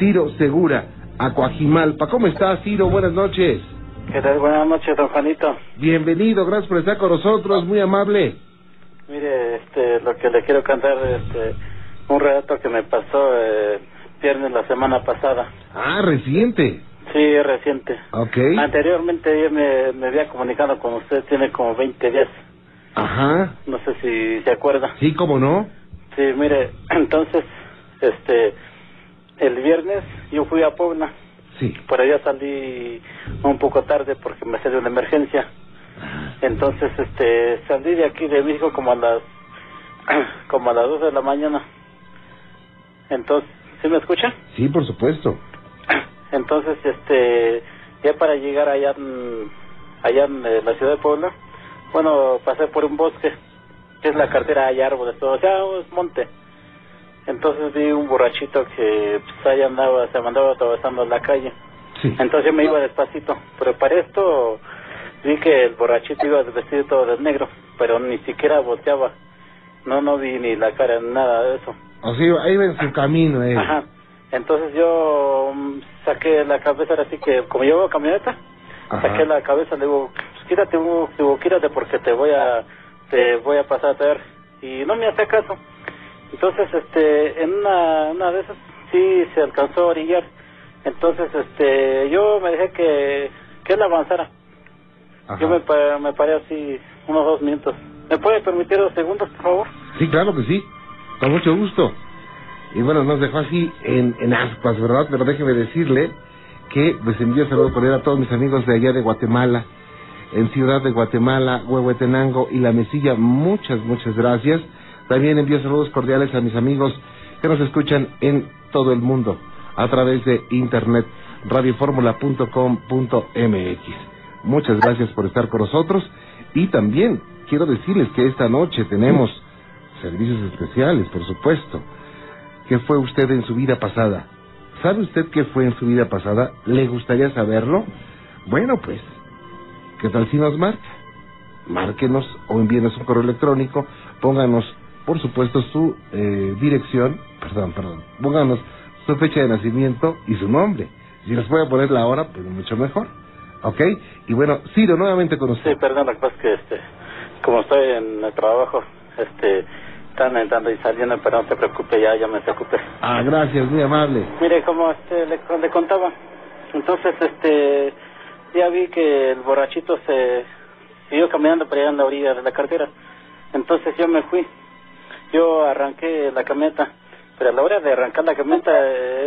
Ciro Segura, Acuajimalpa. ¿Cómo estás, Ciro? Buenas noches. ¿Qué tal? Buenas noches, don Juanito. Bienvenido, gracias por estar con nosotros, muy amable. Mire, este, lo que le quiero cantar, este, un relato que me pasó eh, viernes la semana pasada. Ah, reciente. Sí, reciente. Ok. Anteriormente yo me, me había comunicado con usted, tiene como 20 días. Ajá. No sé si se acuerda. Sí, ¿cómo no? Sí, mire, entonces, este, el viernes yo fui a Puebla. Sí. Por allá salí un poco tarde porque me salió una emergencia. Entonces, este, salí de aquí de México como a las, como a las 2 de la mañana. Entonces, ¿sí me escucha? Sí, por supuesto. Entonces, este, ya para llegar allá en, allá en eh, la ciudad de Puebla, bueno, pasé por un bosque, que es la cartera, hay árboles, todo, o sea, es monte. Entonces vi un borrachito que pues, ahí andaba, se mandaba atravesando la calle. Sí. Entonces yo me iba despacito, pero para esto vi que el borrachito iba vestido todo de negro, pero ni siquiera volteaba. No, no vi ni la cara, ni nada de eso. O sea, ahí va en su camino, eh. Ajá. Entonces yo mm, saqué la cabeza, ahora sí que, como llevo camioneta, Ajá. saqué la cabeza, le digo, pues, quítate, Hugo", digo, quítate porque te voy a, te voy a pasar a traer. Y no me hace caso. Entonces, este, en una, una de esas sí se alcanzó a orillar. Entonces, este, yo me dejé que, que él avanzara. Ajá. Yo me, me paré así unos dos minutos. ¿Me puede permitir dos segundos, por favor? Sí, claro que sí. Con mucho gusto. Y bueno, nos dejó así en, en aspas, ¿verdad? Pero déjeme decirle que pues envío saludos por él a todos mis amigos de allá de Guatemala, en Ciudad de Guatemala, Huehuetenango y La Mesilla. Muchas, muchas gracias. También envío saludos cordiales a mis amigos que nos escuchan en todo el mundo a través de internet radioformula.com.mx. Muchas gracias por estar con nosotros y también quiero decirles que esta noche tenemos servicios especiales, por supuesto. ¿Qué fue usted en su vida pasada? ¿Sabe usted qué fue en su vida pasada? ¿Le gustaría saberlo? Bueno, pues, ¿qué tal si nos marca? Márquenos o envíenos un correo electrónico, pónganos, por supuesto, su eh, dirección, perdón, perdón, pónganos su fecha de nacimiento y su nombre. Si nos puede poner la hora, pues mucho mejor. ¿Ok? Y bueno, Ciro, nuevamente con Sí, usted. perdón, lo que pasa es que, este, como estoy en el trabajo, este, están entrando y saliendo, pero no se preocupe, ya, ya me preocupé. Ah, gracias, muy amable. Mire, como este, le, le contaba, entonces, este, ya vi que el borrachito se siguió caminando para llegar a la orilla de la carretera. Entonces yo me fui, yo arranqué la camioneta, pero a la hora de arrancar la camioneta,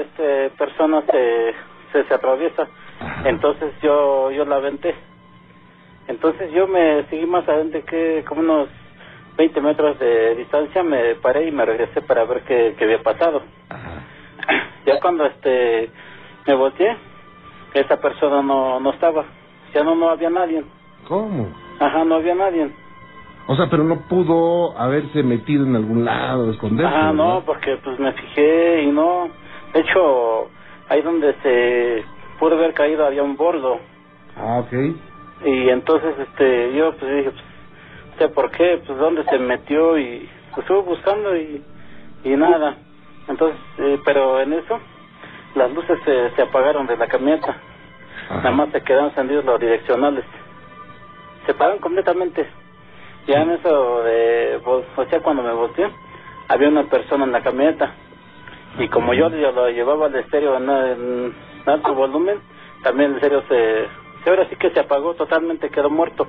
este persona se, se, se atraviesa. Entonces yo, yo la aventé. Entonces yo me seguí más adelante que como unos 20 metros de distancia, me paré y me regresé para ver qué, qué había pasado. Ajá. Ya cuando este me volteé, esa persona no, no estaba, ya no, no había nadie. ¿Cómo? Ajá, no había nadie. O sea, pero no pudo haberse metido en algún lado, esconderse. Ajá, no, ¿verdad? porque pues me fijé y no. De hecho, ahí donde se pudo haber caído había un bordo. Ah, ok. Y entonces, este, yo pues dije, pues, no sé por qué, pues dónde se metió y pues estuve buscando y, y nada. Entonces, eh, pero en eso, las luces se, se apagaron de la camioneta. Ajá. Nada más se quedaron encendidos los direccionales. Se apagaron completamente. Ya en eso de, o sea, cuando me volteé, había una persona en la camioneta. Y como yo, yo lo llevaba al estéreo en, en alto volumen, también el estéreo se, se- ahora sí que se apagó totalmente, quedó muerto.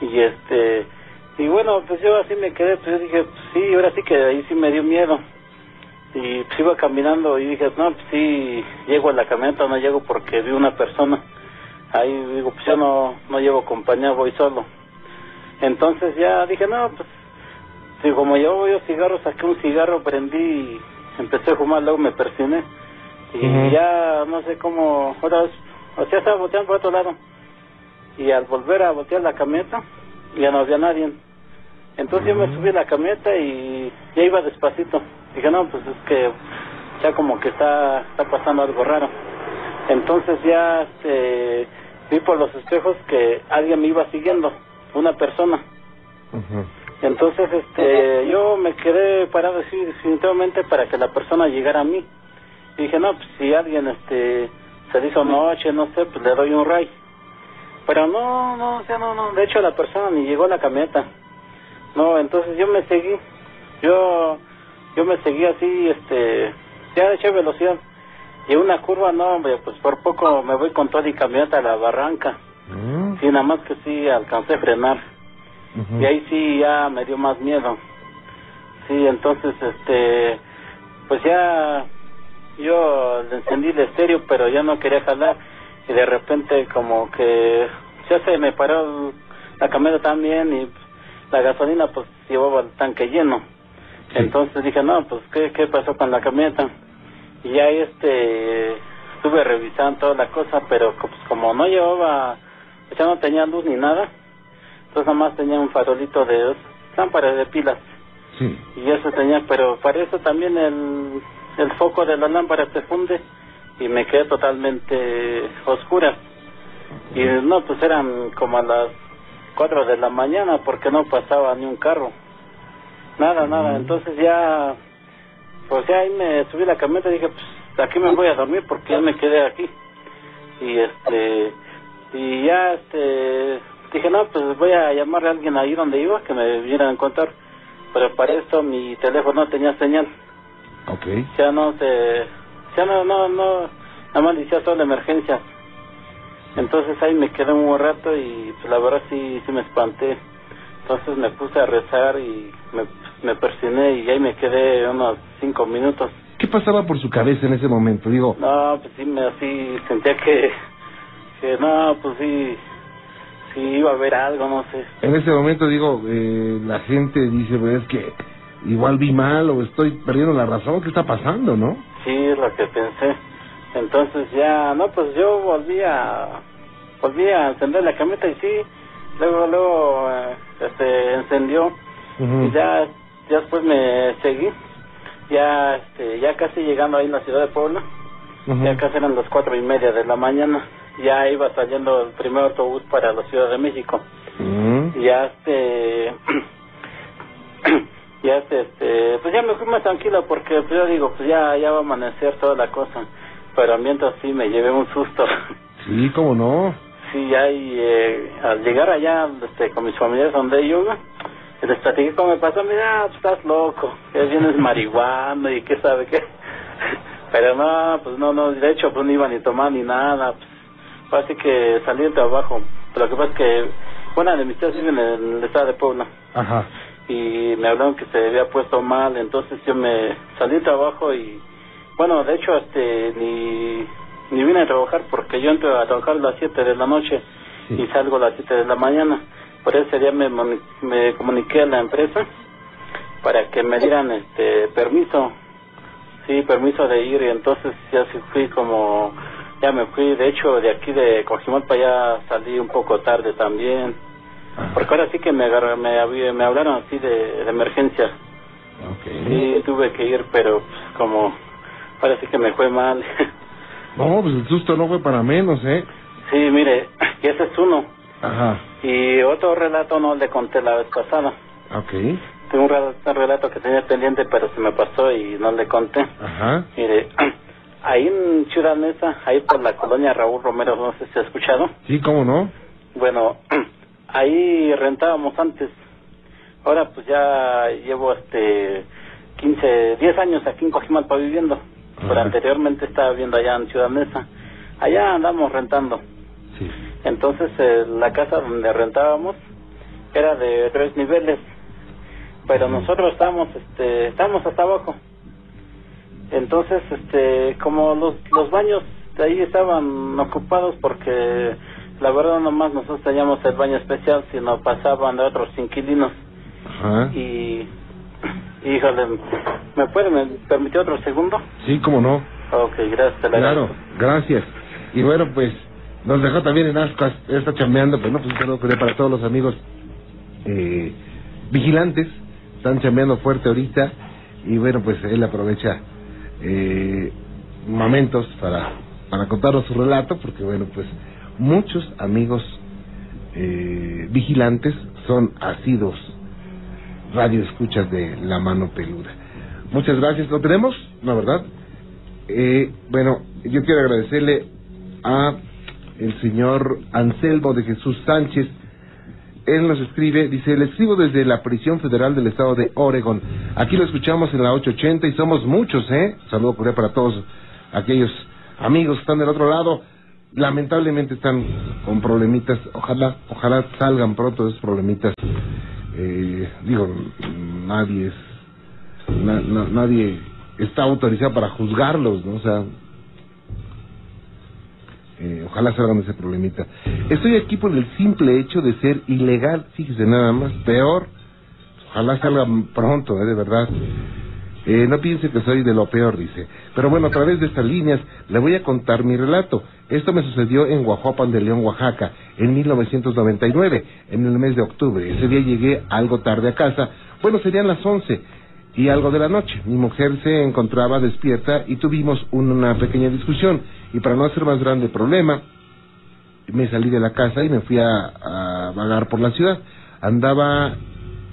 Y este, y bueno, pues yo así me quedé, pues yo dije, pues sí, ahora sí que ahí sí me dio miedo. Y pues iba caminando y dije, no, pues sí, llego a la camioneta no llego porque vi una persona. Ahí digo, pues yo no, no llevo compañía, voy solo. Entonces ya dije, no, pues, sí, como yo cigarros, saqué un cigarro, prendí y empecé a fumar, luego me persiné. Y ya no sé cómo, ahora, o sea, estaba volteando por otro lado. Y al volver a voltear la camioneta, ya no había nadie. Entonces yo me subí a la camioneta y ya iba despacito. Dije, no, pues es que ya como que está, está pasando algo raro. Entonces ya este, vi por los espejos que alguien me iba siguiendo, una persona. Entonces este, yo me quedé parado así definitivamente para que la persona llegara a mí. Y dije, no, pues si alguien este se le hizo noche, no sé, pues le doy un ray. Pero no, no, o sea, no, no, de hecho la persona ni llegó a la camioneta. No, entonces yo me seguí, yo, yo me seguí así, este, ya eché velocidad. Y una curva, no, hombre, pues por poco me voy con toda mi camioneta a la barranca. Mm. Sí, nada más que sí alcancé a frenar. Y ahí sí ya me dio más miedo. Sí, entonces, este, pues ya yo le encendí el estéreo, pero ya no quería jalar. Y de repente como que ya se me paró la camioneta también y la gasolina pues llevaba el tanque lleno. Sí. Entonces dije, no, pues ¿qué, qué pasó con la camioneta? Y ya este, estuve revisando toda la cosa, pero pues como no llevaba, ya no tenía luz ni nada, entonces nada más tenía un farolito de lámparas de pilas. Sí. Y eso tenía, pero para eso también el, el foco de la lámpara se funde y me quedé totalmente oscura. Y no, pues eran como a las 4 de la mañana porque no pasaba ni un carro. Nada, nada. Entonces ya, pues ya ahí me subí la camioneta y dije, pues aquí me voy a dormir porque ya me quedé aquí. Y este, y ya este, dije, no, pues voy a llamarle a alguien ahí donde iba que me vinieran a encontrar. Pero para esto mi teléfono no tenía señal. Ok. Ya no se, ya no, no, no, nada más decía solo emergencia. Entonces ahí me quedé un rato y pues la verdad sí, sí me espanté. Entonces me puse a rezar y me, me persiné y ahí me quedé unos cinco minutos. ¿Qué pasaba por su cabeza en ese momento? Digo, No, pues sí me así sentía que, que no, pues sí, sí iba a haber algo, no sé. en ese momento digo, eh, la gente dice, pues es que igual vi mal o estoy perdiendo la razón, ¿qué está pasando, no? Sí, es lo que pensé. Entonces ya, no, pues yo volví a, volví a encender la camioneta y sí, luego, luego, eh, este, encendió y ya, ya después me seguí, ya, este, ya casi llegando ahí en la ciudad de Puebla, ya casi eran las cuatro y media de la mañana, ya iba saliendo el primer autobús para la Ciudad de México, Mm. ya este, ya este, este, pues ya me fui más tranquilo porque pues yo digo, pues ya, ya va a amanecer toda la cosa, pero mientras sí me llevé un susto. Sí, cómo no. Sí, ya y eh, al llegar allá este, con mis familiares donde yo les platiqué cómo me pasó, mira, tú estás loco, que vienes marihuana y qué sabe qué. Pero no, pues no, no, de hecho pues no iba ni a tomar ni nada, pues así que salí del trabajo. Pero lo que pasa es que una de mis tías vive en el estado de Puebla Ajá. y me hablaron que se había puesto mal, entonces yo me salí del trabajo y bueno, de hecho este ni ni vine a trabajar porque yo entro a trabajar a las 7 de la noche Sí. y salgo a las 7 de la mañana. Por ese día me, me comuniqué a la empresa para que me dieran este permiso, sí, permiso de ir y entonces ya sí fui como, ya me fui, de hecho de aquí de Cojimalpa ya salí un poco tarde también. Porque ahora sí que me me, me hablaron así de, de emergencia. Ok. Sí, tuve que ir, pero pues, como sí que me fue mal. No, pues el susto no fue para menos, ¿eh? sí, mire, y ese es uno. Ajá. Y otro relato no le conté la vez pasada. Ok. Tengo un relato, un relato que tenía pendiente, pero se me pasó y no le conté. Ajá. Mire, ahí en Ciudad Mesa, ahí por la colonia Raúl Romero, no sé si ha escuchado. Sí, cómo no. Bueno, ahí rentábamos antes. Ahora pues ya llevo este 15, 10 años aquí en Cojimalpa viviendo. Pero anteriormente estaba viviendo allá en Ciudad Mesa. Allá andamos rentando. Sí. Entonces eh, la casa donde rentábamos era de tres niveles. Pero nosotros estábamos, este, estábamos hasta abajo. Entonces, este, como los, los baños de ahí estaban ocupados porque la verdad nomás nosotros teníamos el baño especial, sino pasaban de otros inquilinos. Ajá. Y, híjole, ¿me puede me permitir otro segundo? Sí, cómo no. Ok, gracias. te Claro, agradezco. gracias. Y bueno, pues nos dejó también en ascuas, está chambeando, pues no, pues un saludo para todos los amigos eh, vigilantes, están chambeando fuerte ahorita y bueno, pues él aprovecha eh, momentos para, para contarnos su relato, porque bueno, pues muchos amigos eh, vigilantes son asidos radioescuchas de La Mano Peluda. Muchas gracias, ¿lo tenemos? ¿No, verdad? Eh, bueno, yo quiero agradecerle a el señor Anselmo de Jesús Sánchez. Él nos escribe, dice, le escribo desde la prisión federal del estado de Oregon. Aquí lo escuchamos en la 880 y somos muchos, ¿eh? Saludo cordial para todos aquellos amigos que están del otro lado. Lamentablemente están con problemitas. Ojalá, ojalá salgan pronto esos problemitas. Eh, digo, nadie es, nadie está autorizado para juzgarlos, ¿no? O sea, eh, ojalá salgan de ese problemita. Estoy aquí por el simple hecho de ser ilegal, fíjese nada más, peor. Ojalá salgan pronto, ¿eh? de verdad. Eh, no piense que soy de lo peor, dice. Pero bueno, a través de estas líneas le voy a contar mi relato. Esto me sucedió en Guajuapan de León, Oaxaca, en 1999, en el mes de octubre. Ese día llegué algo tarde a casa. Bueno, serían las 11 y algo de la noche. Mi mujer se encontraba despierta y tuvimos una pequeña discusión. Y para no hacer más grande problema, me salí de la casa y me fui a, a vagar por la ciudad. Andaba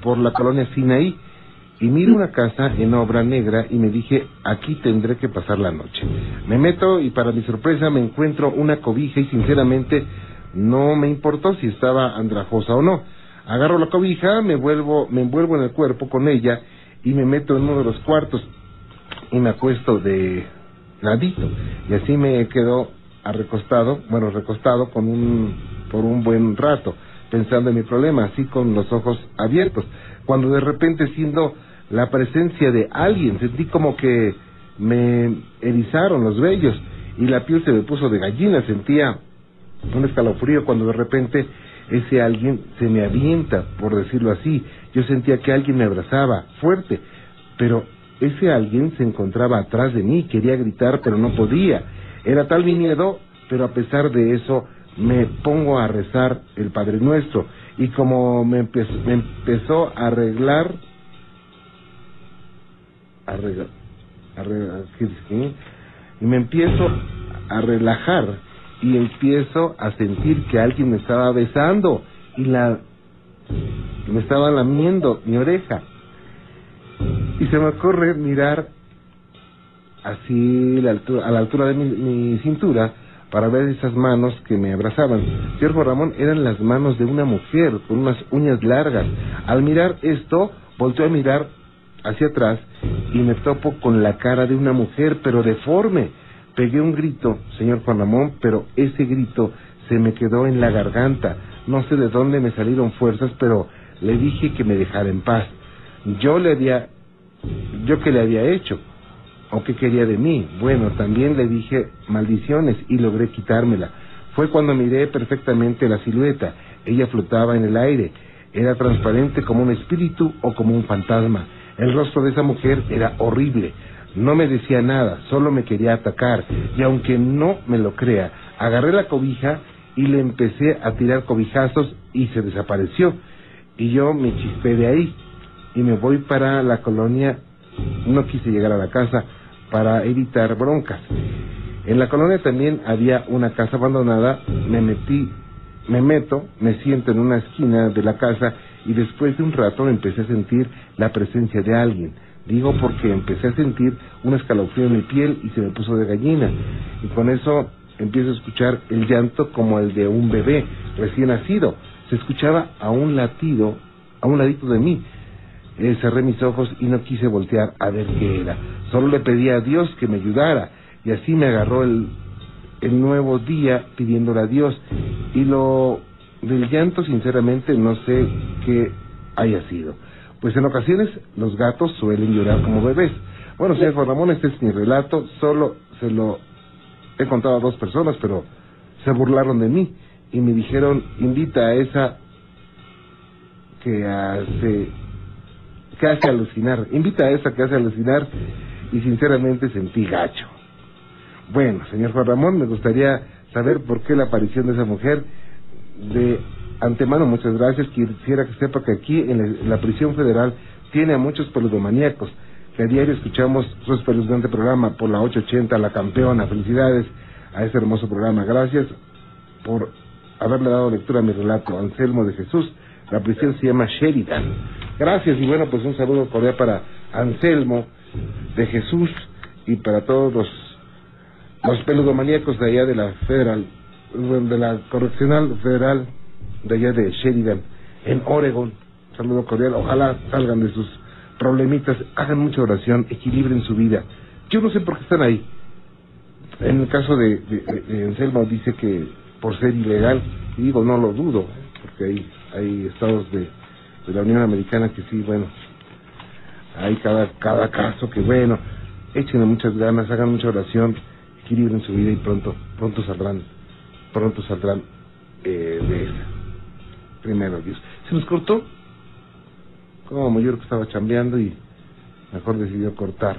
por la colonia Sinaí y miro una casa en obra negra y me dije, aquí tendré que pasar la noche. Me meto y para mi sorpresa me encuentro una cobija y sinceramente no me importó si estaba andrajosa o no. Agarro la cobija, me vuelvo, me envuelvo en el cuerpo con ella y me meto en uno de los cuartos y me acuesto de ladito y así me quedo recostado, bueno, recostado con un por un buen rato pensando en mi problema, así con los ojos abiertos, cuando de repente siendo la presencia de alguien, sentí como que me erizaron los vellos y la piel se me puso de gallina, sentía un escalofrío cuando de repente ese alguien se me avienta, por decirlo así. Yo sentía que alguien me abrazaba fuerte, pero ese alguien se encontraba atrás de mí, quería gritar, pero no podía. Era tal mi miedo, pero a pesar de eso me pongo a rezar el Padre Nuestro. Y como me, me empezó a arreglar y me empiezo a relajar y empiezo a sentir que alguien me estaba besando y la me estaba lamiendo mi oreja y se me ocurre mirar así a la altura de mi, cintura para ver esas manos que me abrazaban. Señor Ramón, eran las manos de una mujer con unas uñas largas. Al mirar esto, volteó a mirar hacia atrás y me topo con la cara de una mujer, pero deforme. Pegué un grito, señor Juan Ramón, pero ese grito se me quedó en la garganta. No sé de dónde me salieron fuerzas, pero le dije que me dejara en paz. Yo le había, yo que le había hecho, o qué quería de mí. Bueno, también le dije maldiciones y logré quitármela. Fue cuando miré perfectamente la silueta. Ella flotaba en el aire. Era transparente como un espíritu o como un fantasma. El rostro de esa mujer era horrible. No me decía nada, solo me quería atacar. Y aunque no me lo crea, agarré la cobija y le empecé a tirar cobijazos y se desapareció. Y yo me chispé de ahí y me voy para la colonia. No quise llegar a la casa para evitar broncas. En la colonia también había una casa abandonada. Me metí, me meto, me siento en una esquina de la casa y después de un rato empecé a sentir la presencia de alguien. Digo porque empecé a sentir un escalofrío en mi piel y se me puso de gallina. Y con eso empiezo a escuchar el llanto como el de un bebé recién nacido. Se escuchaba a un latido, a un ladito de mí. Eh, cerré mis ojos y no quise voltear a ver qué era. Solo le pedí a Dios que me ayudara. Y así me agarró el, el nuevo día pidiéndole a Dios. Y lo del llanto, sinceramente, no sé qué haya sido. Pues en ocasiones los gatos suelen llorar como bebés. Bueno, señor Juan Ramón, este es mi relato. Solo se lo he contado a dos personas, pero se burlaron de mí y me dijeron, invita a esa que hace, que hace alucinar, invita a esa que hace alucinar y sinceramente sentí gacho. Bueno, señor Juan Ramón, me gustaría saber por qué la aparición de esa mujer de antemano, muchas gracias. Quisiera que sepa que aquí en la, prisión federal tiene a muchos peludomaníacos que a diario escuchamos su espeluznante programa por la 880, La Campeona. Felicidades a ese hermoso programa. Gracias por haberle dado lectura a mi relato. Anselmo de Jesús. La prisión se llama Sheridan. Gracias y bueno, pues un saludo cordial para Anselmo de Jesús y para todos los los peludomaníacos de allá de la Federal, de la Correccional Federal de allá de Sheridan, en Oregon. Saludo cordial. Ojalá salgan de sus problemitas, hagan mucha oración, equilibren su vida. Yo no sé por qué están ahí. En el caso de, de, Anselmo dice que por ser ilegal, y digo, no lo dudo, porque hay, hay estados de, de la Unión Americana que sí, bueno, hay cada, cada caso que, bueno, échenle muchas ganas, hagan mucha oración, equilibren su vida y pronto, pronto saldrán, pronto saldrán eh, de esa. Primero Dios. Se nos cortó, como yo que estaba chambeando y mejor decidió cortar.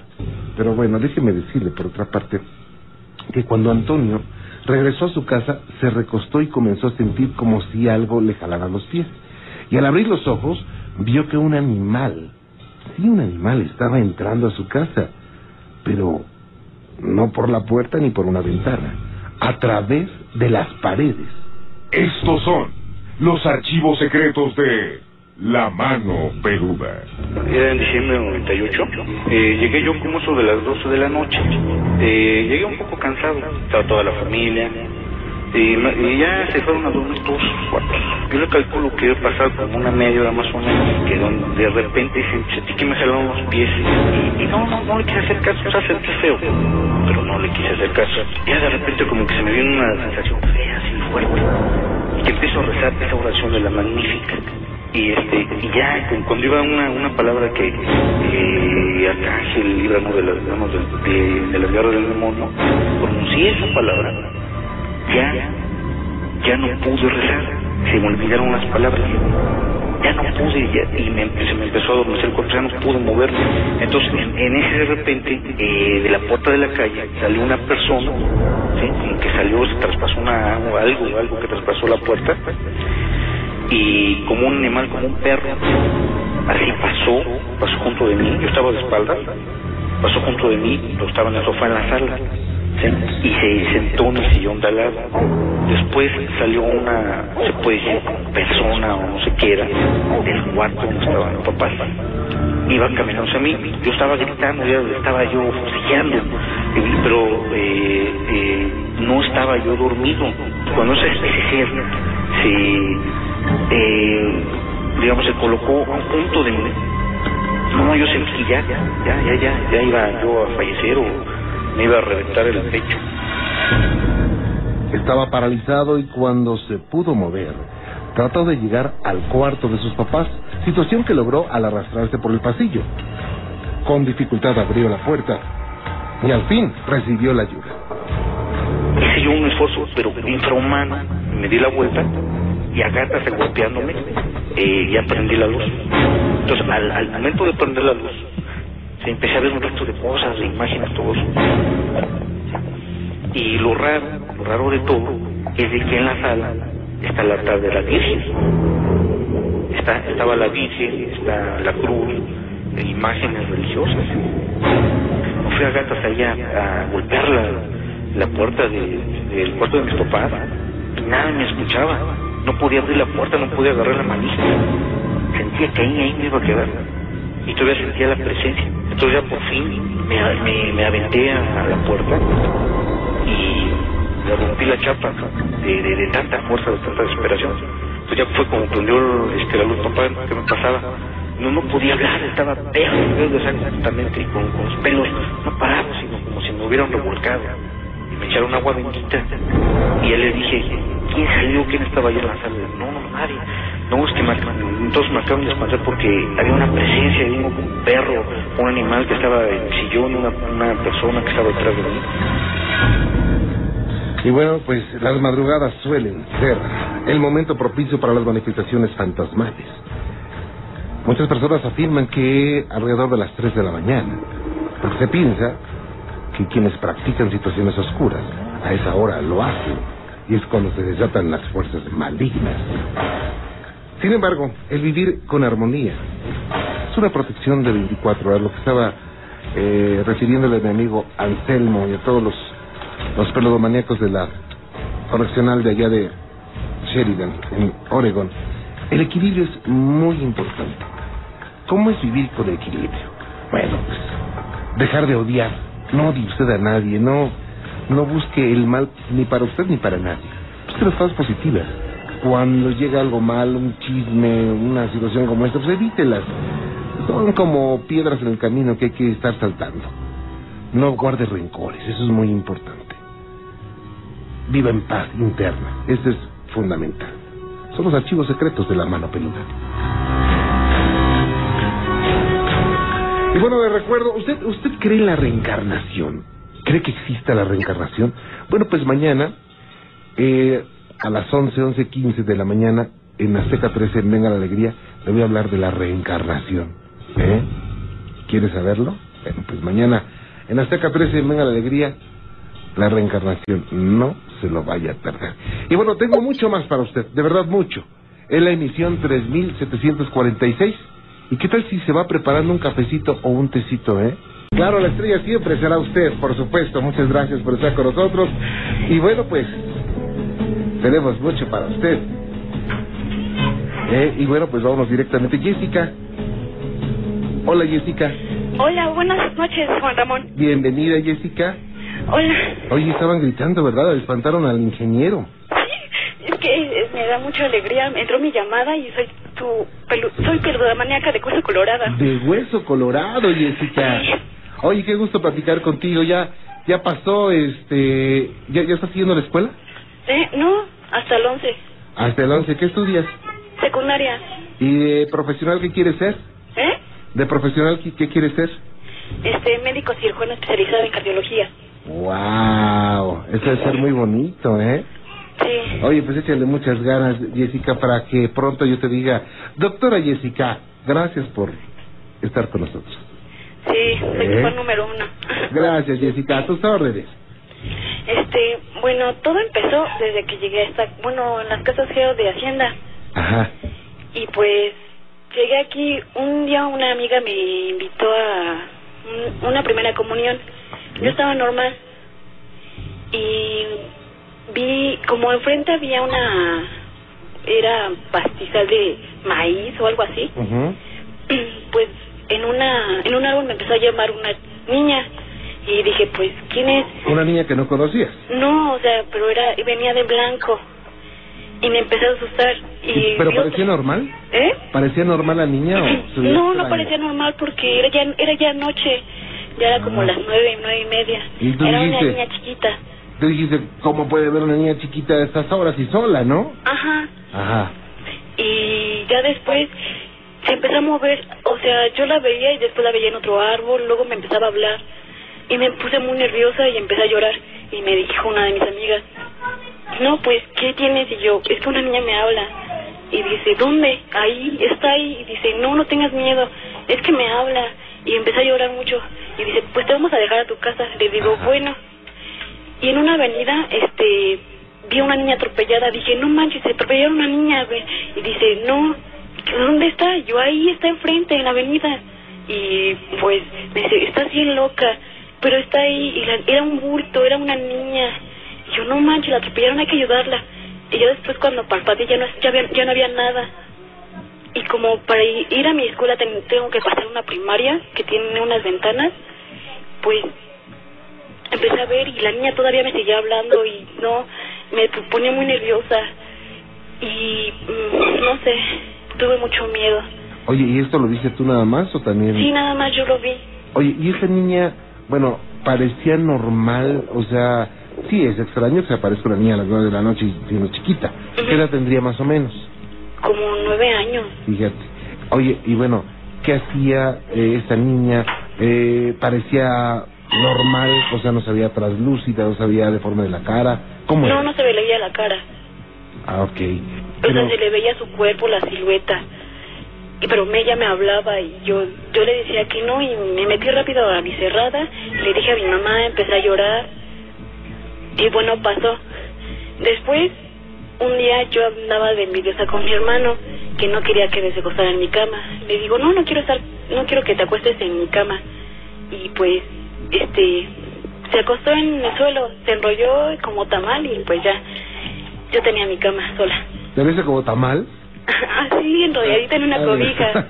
Pero bueno, déjeme decirle por otra parte que cuando Antonio regresó a su casa se recostó y comenzó a sentir como si algo le jalara los pies. Y al abrir los ojos vio que un animal, sí un animal estaba entrando a su casa, pero no por la puerta ni por una ventana, a través de las paredes. Estos son los archivos secretos de La Mano Peluda. Era en diciembre del 98. Eh, llegué yo como eso de las 12 de la noche. Eh, llegué un poco cansado. Estaba toda la familia. Y, ya se fueron a dormir todos sus cuartos. Yo le calculo que he pasado como una media hora más o menos, que de repente sentí que me jalaron los pies. Y, no, no, no le quise hacer caso, o sea, sentí feo, pero no le quise hacer caso. Ya de repente como que se me viene una sensación fea, así fuerte, y que empiezo a rezar esa oración de la magnífica. Y este, y ya, cuando iba una, una palabra que eh, Arcángel, líbranos de las, de, de, de las garras del demonio, pronuncié esa palabra, ya, ya no pude rezar, se me olvidaron las palabras, ya no pude, y me, se me empezó a adormecer el cuerpo, ya no pude moverme. Entonces, en, ese de repente, eh, de la puerta de la calle, salió una persona, que salió, se traspasó una, algo, algo que traspasó la puerta, y como un animal, como un perro, así pasó, pasó junto de mí, yo estaba de espaldas, pasó junto de mí, yo estaba en el sofá en la sala, y se sentó en el sillón de al lado. Después salió una, se puede decir, persona o no sé qué era, del cuarto donde estaban los papás. Iban caminando hacia mí, yo estaba gritando, estaba yo forcejeando, pero eh, eh, no estaba yo dormido. Cuando ese ser se, eh, digamos, se colocó a un punto de mí, no, yo sentí que ya, ya, ya, ya, ya iba yo a fallecer o me iba a reventar el pecho. Estaba paralizado y cuando se pudo mover, trató de llegar al cuarto de sus papás, situación que logró al arrastrarse por el pasillo. Con dificultad abrió la puerta y al fin recibió la ayuda. Hice yo un esfuerzo, pero infrahumano. Me di la vuelta y a gatas golpeándome, eh, ya prendí la luz. Entonces, al, al momento de prender la luz, se empecé a ver un resto de cosas, de imágenes, todo eso. Y lo raro, lo raro de todo, es de que en la sala está el altar de la Virgen. Está, estaba la Virgen, está la cruz, imágenes religiosas. No fui a gatas allá a golpear la, la puerta del cuarto de mis papás. Y nada me escuchaba. No podía abrir la puerta, no podía agarrar la manija. Sentía que ahí, ahí me iba a quedar. Y todavía sentía la presencia. Entonces ya por fin me, me, me aventé a, la puerta y le rompí la chapa de, de, de, tanta fuerza, de tanta desesperación. Entonces ya fue como prendió este, la luz papá, que me pasaba. No, no podía hablar, estaba verde, exactamente, y con, con los pelos no parados, sino como si me hubieran revolcado. Y me echaron agua bendita. Y ya le dije, ¿quién salió? ¿Quién estaba ahí en la sala? No, no, nadie. No, es que entonces me acaban de espantar porque había una presencia, de un perro, un animal que estaba en el sillón, una, una persona que estaba detrás de mí. Y bueno, pues las madrugadas suelen ser el momento propicio para las manifestaciones fantasmales. Muchas personas afirman que alrededor de las 3 de la mañana, porque se piensa que quienes practican situaciones oscuras a esa hora lo hacen y es cuando se desatan las fuerzas malignas. Sin embargo, el vivir con armonía es una protección de 24 horas, lo que estaba eh, refiriéndole a mi amigo Anselmo y a todos los, los pelodomaníacos de la correccional de allá de Sheridan, en Oregon. El equilibrio es muy importante. ¿Cómo es vivir con equilibrio? Bueno, pues dejar de odiar. No odie usted a nadie, no, no busque el mal ni para usted ni para nadie. Busque las cosas positivas. Cuando llega algo mal, un chisme, una situación como esta, pues evítelas. Son como piedras en el camino que hay que estar saltando. No guarde rencores, eso es muy importante. Viva en paz interna, esto es fundamental. Son los archivos secretos de la mano peluda. Y bueno, le recuerdo, ¿usted, ¿usted cree en la reencarnación? ¿Cree que exista la reencarnación? Bueno, pues mañana, eh, a las 11, 11, 15 de la mañana, en Azteca 13, en Venga la Alegría, le voy a hablar de la reencarnación. ¿Eh? ¿Quiere saberlo? Bueno, pues mañana, en Azteca 13, en Venga la Alegría, la reencarnación. No se lo vaya a perder. Y bueno, tengo mucho más para usted, de verdad mucho. Es la emisión 3746. ¿Y qué tal si se va preparando un cafecito o un tecito, eh? Claro, la estrella siempre será usted, por supuesto. Muchas gracias por estar con nosotros. Y bueno, pues, tenemos mucho para usted. Eh, y bueno, pues vámonos directamente. Jessica. Hola, Jessica. Hola, buenas noches, Juan Ramón. Bienvenida, Jessica. Hola. Oye, estaban gritando, ¿verdad? Espantaron al ingeniero. Sí, es que me da mucha alegría. Me entró mi llamada y soy tu pelu soy maníaca de hueso colorada. De hueso colorado, Jessica. Sí. Oye, qué gusto platicar contigo. Ya ya pasó, este... ¿Ya, ya estás siguiendo la escuela? ¿Eh? No, hasta el 11. Hasta el 11. ¿Qué estudias? Secundaria. ¿Y de profesional qué quieres ser? ¿Eh? ¿De profesional qué, qué quieres ser? Este, médico cirujano especializado en cardiología. ¡Wow! Eso debe ser muy bonito, ¿eh? Sí. Oye, pues échale muchas ganas, Jessica, para que pronto yo te diga, doctora Jessica, gracias por estar con nosotros. Sí, soy ¿Eh? fan número uno. Gracias, Jessica, a tus órdenes. Este, bueno, todo empezó desde que llegué a esta, bueno, en las casas geo de Hacienda. Ajá. Y pues llegué aquí, un día una amiga me invitó a un- una primera comunión. Yo estaba normal y vi como enfrente había una era pastizal de maíz o algo así. Ujú. Pues en una en un árbol me empezó a llamar una niña y dije, pues ¿quién es? Una niña que no conocías. No, o sea, pero era venía de blanco y me empezó a asustar y ¿Pero parecía normal? ¿Eh? ¿Parecía normal la niña o No, no parecía normal porque era ya, era ya noche, ya era como Ah. las nueve, nueve y media. ¿Y tú Era una niña chiquita. Tú dijiste, ¿cómo puede ver una niña chiquita a estas horas y sola, no? Ajá. Ajá. Y ya después se empezó a mover, o sea, yo la veía y después la veía en otro árbol, luego me empezaba a hablar y me puse muy nerviosa y empecé a llorar y me dijo una de mis amigas, no, pues, ¿qué tienes? Y yo, es que una niña me habla. Y dice, ¿dónde? Ahí, está ahí. Y dice, no, no tengas miedo, es que me habla. Y empecé a llorar mucho. Y dice, pues te vamos a dejar a tu casa. Le digo, bueno. Y en una avenida, este, vi a una niña atropellada. Dije, no manches, se atropellaron a una niña, güey. Y dice, no, ¿dónde está? Yo ahí, está enfrente, en la avenida. Y pues, me dice, estás bien loca. Pero está ahí, y la- era un bulto, era una niña. Y yo, no manches, la atropellaron, hay que ayudarla. Y yo después cuando parpadeé ya no, ya, había- ya no había nada. Y como para ir a mi escuela ten- tengo que pasar una primaria que tiene unas ventanas, pues empecé a ver y la niña todavía me seguía hablando y no, me ponía muy nerviosa y mm, no sé, tuve mucho miedo. Oye, ¿y esto lo viste tú nada más o también? Sí, nada más yo lo vi. Oye, ¿y esa niña, bueno, parecía normal? O sea, sí, es extraño que se aparezca una niña a las nueve de la noche siendo chiquita. ¿Qué edad tendría más o menos? Como nueve años. Fíjate. Oye, y bueno, ¿qué hacía eh, esta niña? Eh, ¿Parecía normal? O sea, no se veía traslúcida, no se veía deforme de la cara. ¿Cómo No, era? no se veía la cara. Ah, ok. O sea, se le veía su cuerpo, la silueta. Y, pero me- ella me hablaba y yo yo le decía que no y me metí rápido a mi cerrada. Le dije a mi mamá, empecé a llorar. Y bueno, pasó. Después, un día yo andaba de envidiosa con mi hermano, que no quería que se acostara en mi cama. Le digo, no, no quiero estar, no quiero que te acuestes en mi cama. Y pues, este, se acostó en el suelo, se enrolló como tamal y pues ya, yo tenía mi cama sola. ¿Te ves como tamal? Así, enrolladita en una Ah, cobija.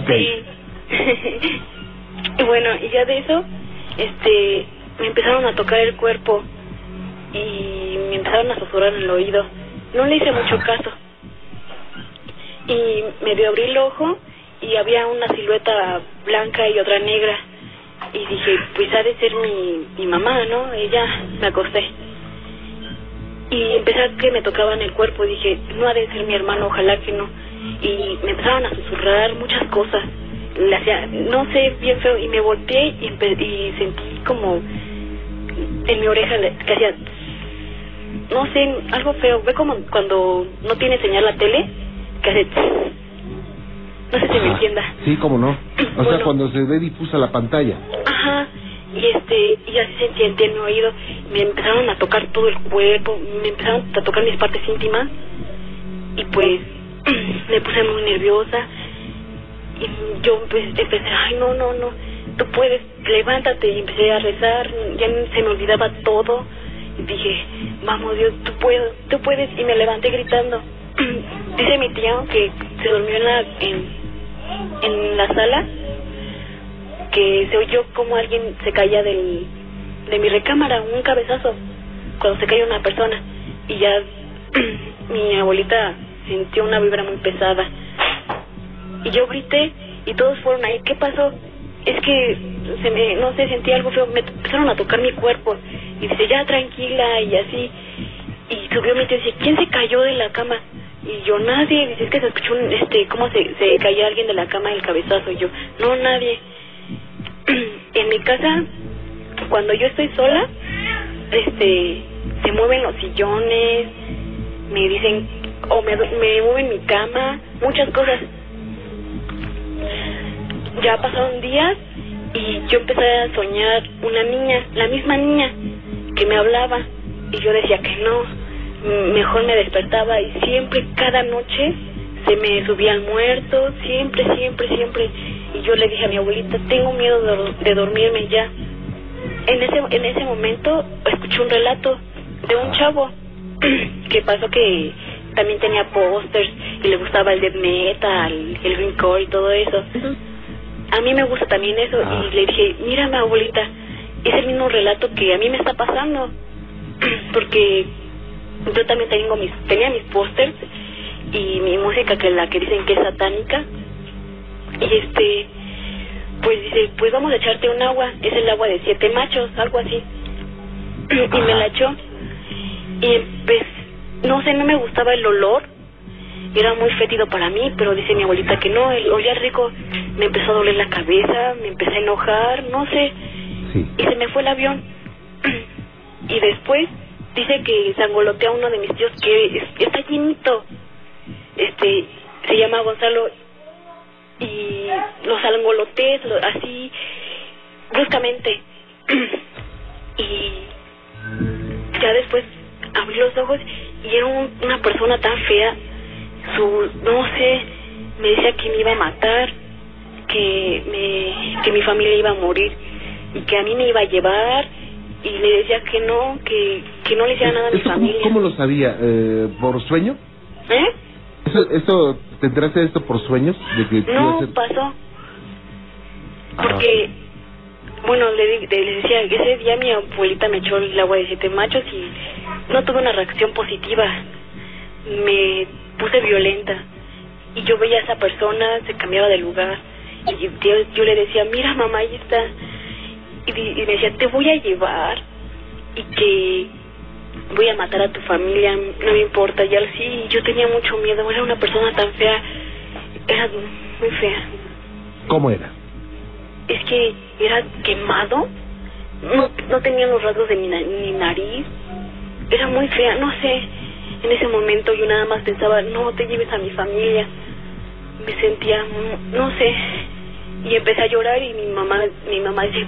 Sí. y bueno, y ya de eso, este, me empezaron a tocar el cuerpo y me empezaron a susurrar en el oído. No le hice mucho caso. Y medio abrí el ojo y había una silueta blanca y otra negra. Y dije, pues ha de ser mi, mi mamá, ¿no? Ella me acosté. Y empecé a que me tocaban el cuerpo. Dije, no ha de ser mi hermano, ojalá que no. Y me empezaban a susurrar muchas cosas. Le hacía, no sé, bien feo. Y me volteé y, y sentí como en mi oreja le- que hacía, no sé, algo feo. Ve como cuando no tiene señal la tele, que hace, no sé si me Ajá. entienda. Sí, cómo no. O sea, cuando se ve difusa la pantalla. Ajá, y este, y así sentí en mi oído, me empezaron a tocar todo el cuerpo, me empezaron a tocar mis partes íntimas, y pues me puse muy nerviosa, y yo pues empecé, ay no, no, no, tú puedes, levántate, y empecé a rezar, ya se me olvidaba todo, y dije, vamos Dios, tú puedes, tú puedes, y me levanté gritando. Dice mi tío que se durmió en la, en, en la sala, que se oyó como alguien se caía del, de mi recámara, un cabezazo, cuando se caía una persona. Y ya mi abuelita sintió una vibra muy pesada. Y yo grité y todos fueron ahí. ¿Qué pasó? Es que se me, no sé, sentí algo feo. Me empezaron a tocar mi cuerpo. Y dice, ya tranquila y así. Y subió mi tío y dice, ¿quién se cayó de la cama? Y yo, nadie. Dice, es que se escuchó un, este, cómo se, se caía alguien de la cama del cabezazo. Y yo, no, nadie en mi casa cuando yo estoy sola este se mueven los sillones me dicen o me, me mueven mi cama muchas cosas. Ya pasaron días y yo empecé a soñar una niña la misma niña que me hablaba y yo decía que no mejor me despertaba y siempre cada noche se me subía al muerto siempre siempre siempre y yo le dije a mi abuelita tengo miedo de, de dormirme ya en ese en ese momento escuché un relato de un chavo que pasó que también tenía pósters y le gustaba el death metal el greencore y todo eso. A mí me gusta también eso Ah. y le dije mira mi abuelita es el mismo relato que a mí me está pasando porque yo también tengo mis tenía mis pósters y mi música que la que dicen que es satánica y este pues dice pues vamos a echarte un agua es el agua de siete machos algo así. Y me la echó. Y pues no sé no me gustaba el olor. Era muy fétido para mí pero dice mi abuelita que no el olía rico. Me empezó a doler la cabeza me empecé a enojar no sé. Sí. y se me fue el avión. Y después dice que sangolotea a uno de mis tíos que es- está llenito. Este se llama Gonzalo y los sangolotees lo- así bruscamente y ya después abrí los ojos y era un- una persona tan fea su no sé me decía que me iba a matar que me que mi familia iba a morir y que a mí me iba a llevar y le decía que no que que no le hiciera nada a mi ¿Esto cómo, familia cómo lo sabía? Eh, ¿Por sueño? ¿eh? ¿Eso, eso, ¿Te enteraste de esto por sueños? De que no pasó Ajá. porque bueno le, le decía ese día mi abuelita me echó el agua de siete machos y no tuve una reacción positiva me puse violenta y yo veía a esa persona se cambiaba de lugar y yo, yo le decía mira mamá ahí está y, y me decía te voy a llevar y que voy a matar a tu familia no me importa. Y al sí yo tenía mucho miedo era una persona tan fea. Era muy fea. ¿Cómo era? es que era quemado, no, no tenía los rasgos de mi, na- mi nariz, era muy fea, no sé, en ese momento yo nada más pensaba, no te lleves a mi familia, me sentía, no sé, y empecé a llorar y mi mamá, mi mamá dice,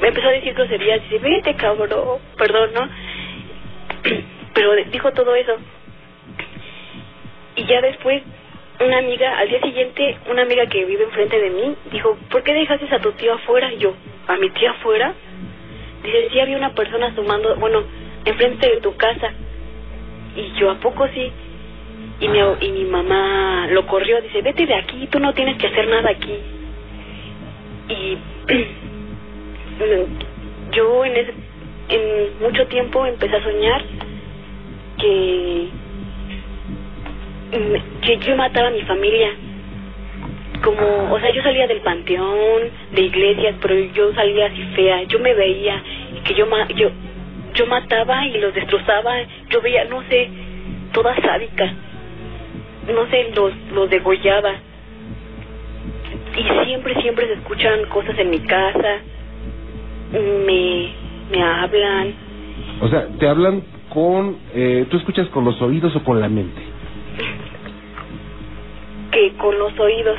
me empezó a decir groserías, dice, vete cabrón, perdón, ¿no? Pero dijo todo eso. Y ya después, una amiga, al día siguiente, una amiga que vive enfrente de mí, dijo, ¿por qué dejaste a tu tío afuera? Y yo, ¿a mi tío afuera? Dice, sí había una persona asomando, bueno, enfrente de tu casa. Y yo, ¿a poco sí? Y mi, y mi mamá lo corrió, dice, vete de aquí, tú no tienes que hacer nada aquí. Y yo en ese, en mucho tiempo empecé a soñar que que yo mataba a mi familia. Como o sea yo salía del panteón de iglesias pero yo salía así fea. Yo me veía que yo yo yo mataba y los destrozaba. Yo veía no sé toda sádica. No sé los los degollaba. Y siempre siempre se escuchan cosas en mi casa. Me me hablan O sea, te hablan con... Eh, ¿Tú escuchas con los oídos o con la mente? que con los oídos.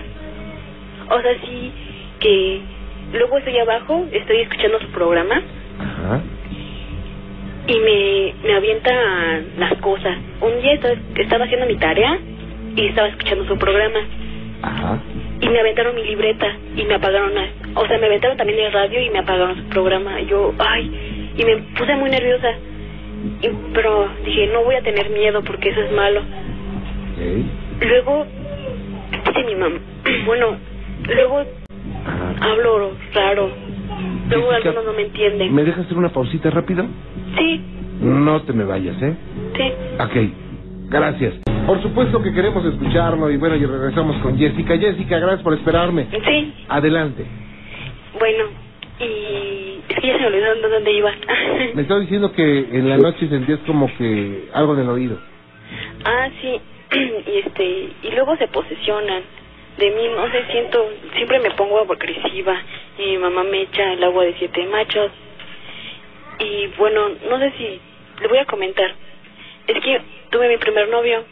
O sea, sí, que luego estoy abajo, estoy escuchando su programa Ajá. y me, me avienta las cosas. Un día estaba, estaba haciendo mi tarea y estaba escuchando su programa Ajá. Y me aventaron mi libreta y me apagaron, la- o sea, me aventaron también el radio y me apagaron su programa. Yo, ay, y me puse muy nerviosa. Y, pero dije, no voy a tener miedo porque eso es malo. Luego, dice mi mamá, bueno, luego Ajá. hablo raro. Luego algunos no me entienden. ¿Me dejas hacer una pausita rápido? Sí, No te me vayas, ¿eh? sí. Ok, gracias. Por supuesto que queremos escucharlo y bueno, y regresamos con Jessica. Jessica, gracias por esperarme. Sí, Adelante. bueno, y es que ya se me olvidó dónde- dónde iba. Me estaba diciendo que en la noche sentías como que algo en el oído. ah, sí, y este, y luego se posesionan de mí, no sé, siento, siempre me pongo agresiva y mi mamá me echa el agua de siete machos y bueno, no sé si, le voy a comentar, es que tuve mi primer novio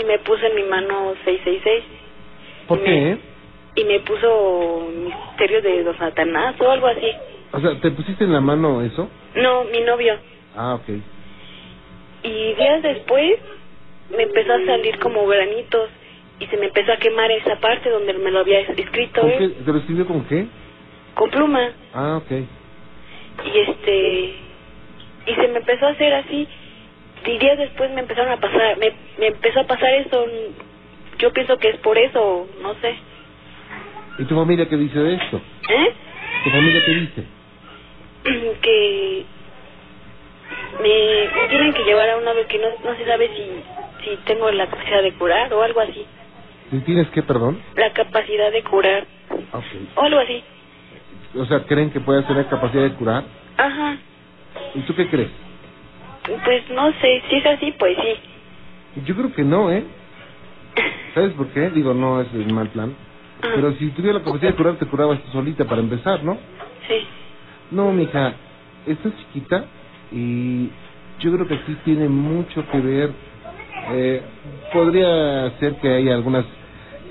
y me puso en mi mano 666 ¿Por Me- qué? y me puso misterio de los Satanás o algo así. O sea, ¿te pusiste en la mano eso? No, mi novio. Ah, ok. Y días después me empezó a salir como granitos y se me empezó a quemar esa parte donde me lo había escrito ¿Con qué? ¿Te lo escribió con qué? con pluma. Ah, ok. Y este y se me empezó a hacer así. Y días después me empezaron a pasar, me, me empezó a pasar eso. Yo pienso que es por eso, no sé. ¿Y tu familia qué dice de esto? ¿Eh? ¿Tu familia qué dice? que me, tienen que llevar a un lado que no, no se sabe si, si tengo la capacidad de curar o algo así. ¿Y ¿Tienes qué, perdón? La capacidad de curar Ok. o algo así. O sea, ¿creen que puedas tener capacidad de curar? Ajá. ¿Y tú qué crees? Pues no sé, si es así, pues sí. Yo creo que no, ¿eh? ¿Sabes por qué? Digo, no es el mal plan. Ajá. Pero si tuviera la capacidad de curar, te curabas tú solita para empezar, ¿no? Sí. No, mija, estás chiquita y yo creo que sí tiene mucho que ver. Eh, podría ser que haya algunas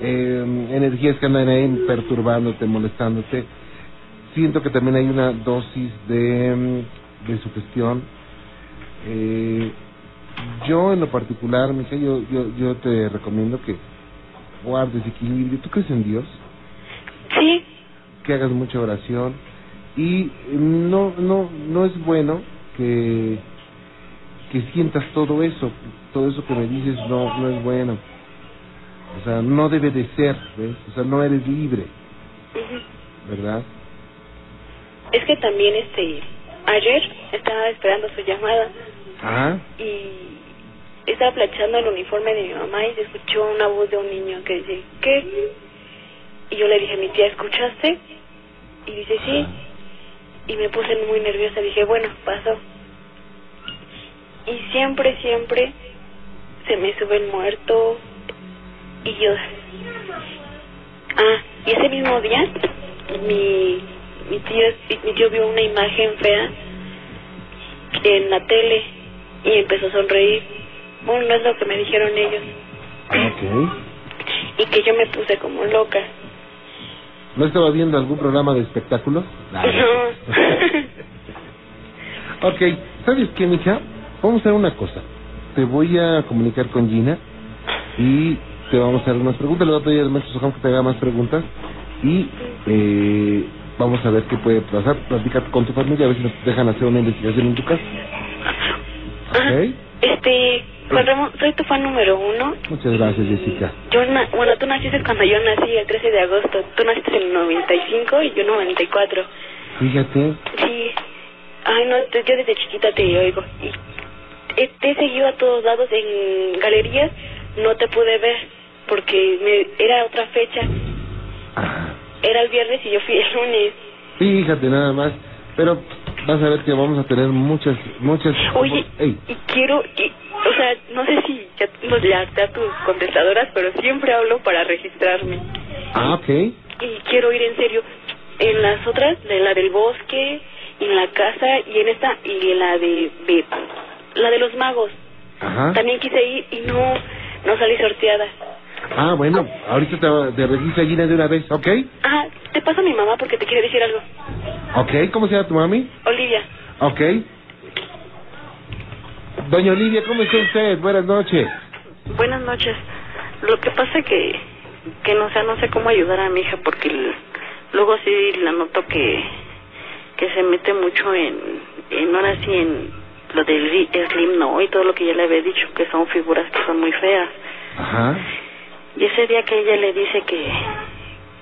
eh, energías que andan ahí perturbándote, molestándote. Siento que también hay una dosis de, mm, de sugestión. Eh, yo en lo particular, mija, yo, yo, yo te recomiendo que guardes equilibrio. ¿Tú crees en Dios? Sí. que hagas mucha oración y no no no es bueno que que sientas todo eso todo eso que me dices no no es bueno o sea no debe de ser ves o sea no eres libre verdad Es que también este ayer estaba esperando su llamada ah y estaba planchando el uniforme de mi mamá y se escuchó una voz de un niño que dice, ¿qué? Y yo le dije, mi tía, ¿escuchaste? Y dice, sí. Y me puse muy nerviosa, dije, bueno, pasó. Y siempre, siempre se me sube el muerto y yo... Ah, y ese mismo día mi, mi, tío, mi tío vio una imagen fea en la tele y empezó a sonreír. Bueno, no es lo que me dijeron ellos. ok Y que yo me puse como loca. no estaba viendo algún programa de espectáculos No. Ok, ¿sabes qué, mija? Vamos a hacer una cosa. Te voy a comunicar con Gina y te vamos a hacer unas preguntas. Le voy a pedir al maestro Soham que te haga más preguntas y eh, vamos a ver qué puede pasar. Platicar con tu familia a ver si nos dejan hacer una investigación en tu casa. Ok. Este, Juan Ramón, soy tu fan número uno. Muchas gracias, Jessica. Yo na- bueno, tú naciste cuando yo nací, el 13 de agosto. Tú naciste en el 95 y yo en el 94. Fíjate, Sí. Ay, no, yo desde chiquita te oigo. Y te he seguido a todos lados en galerías, no te pude ver porque me, era otra fecha. Ajá. Era el viernes y yo fui el lunes. Fíjate nada más, pero vas a ver que vamos a tener muchas, muchas... Oye, Ey, y quiero, y, o sea, no sé si ya nos ya a tus contestadoras, pero siempre hablo para registrarme. ah, ok. Y quiero ir en serio. En las otras, de la del bosque, y en la casa, y en esta, y en la de, de la de los magos. Ajá. También quise ir y no, no salí sorteada. Ah, bueno, ahorita te, te registra Gina de una vez, ¿ok? Ah, te paso a mi mamá porque te quiere decir algo. Ok, ¿cómo se llama tu mami? Olivia. Ok. Doña Olivia, ¿cómo está usted? Buenas noches. Buenas noches. Lo que pasa que que no sé, no sé cómo ayudar a mi hija porque luego sí la noto que que se mete mucho en en ahora sí en lo del slim no y todo lo que ya le había dicho que son figuras que son muy feas. Ajá. Y ese día que ella le dice que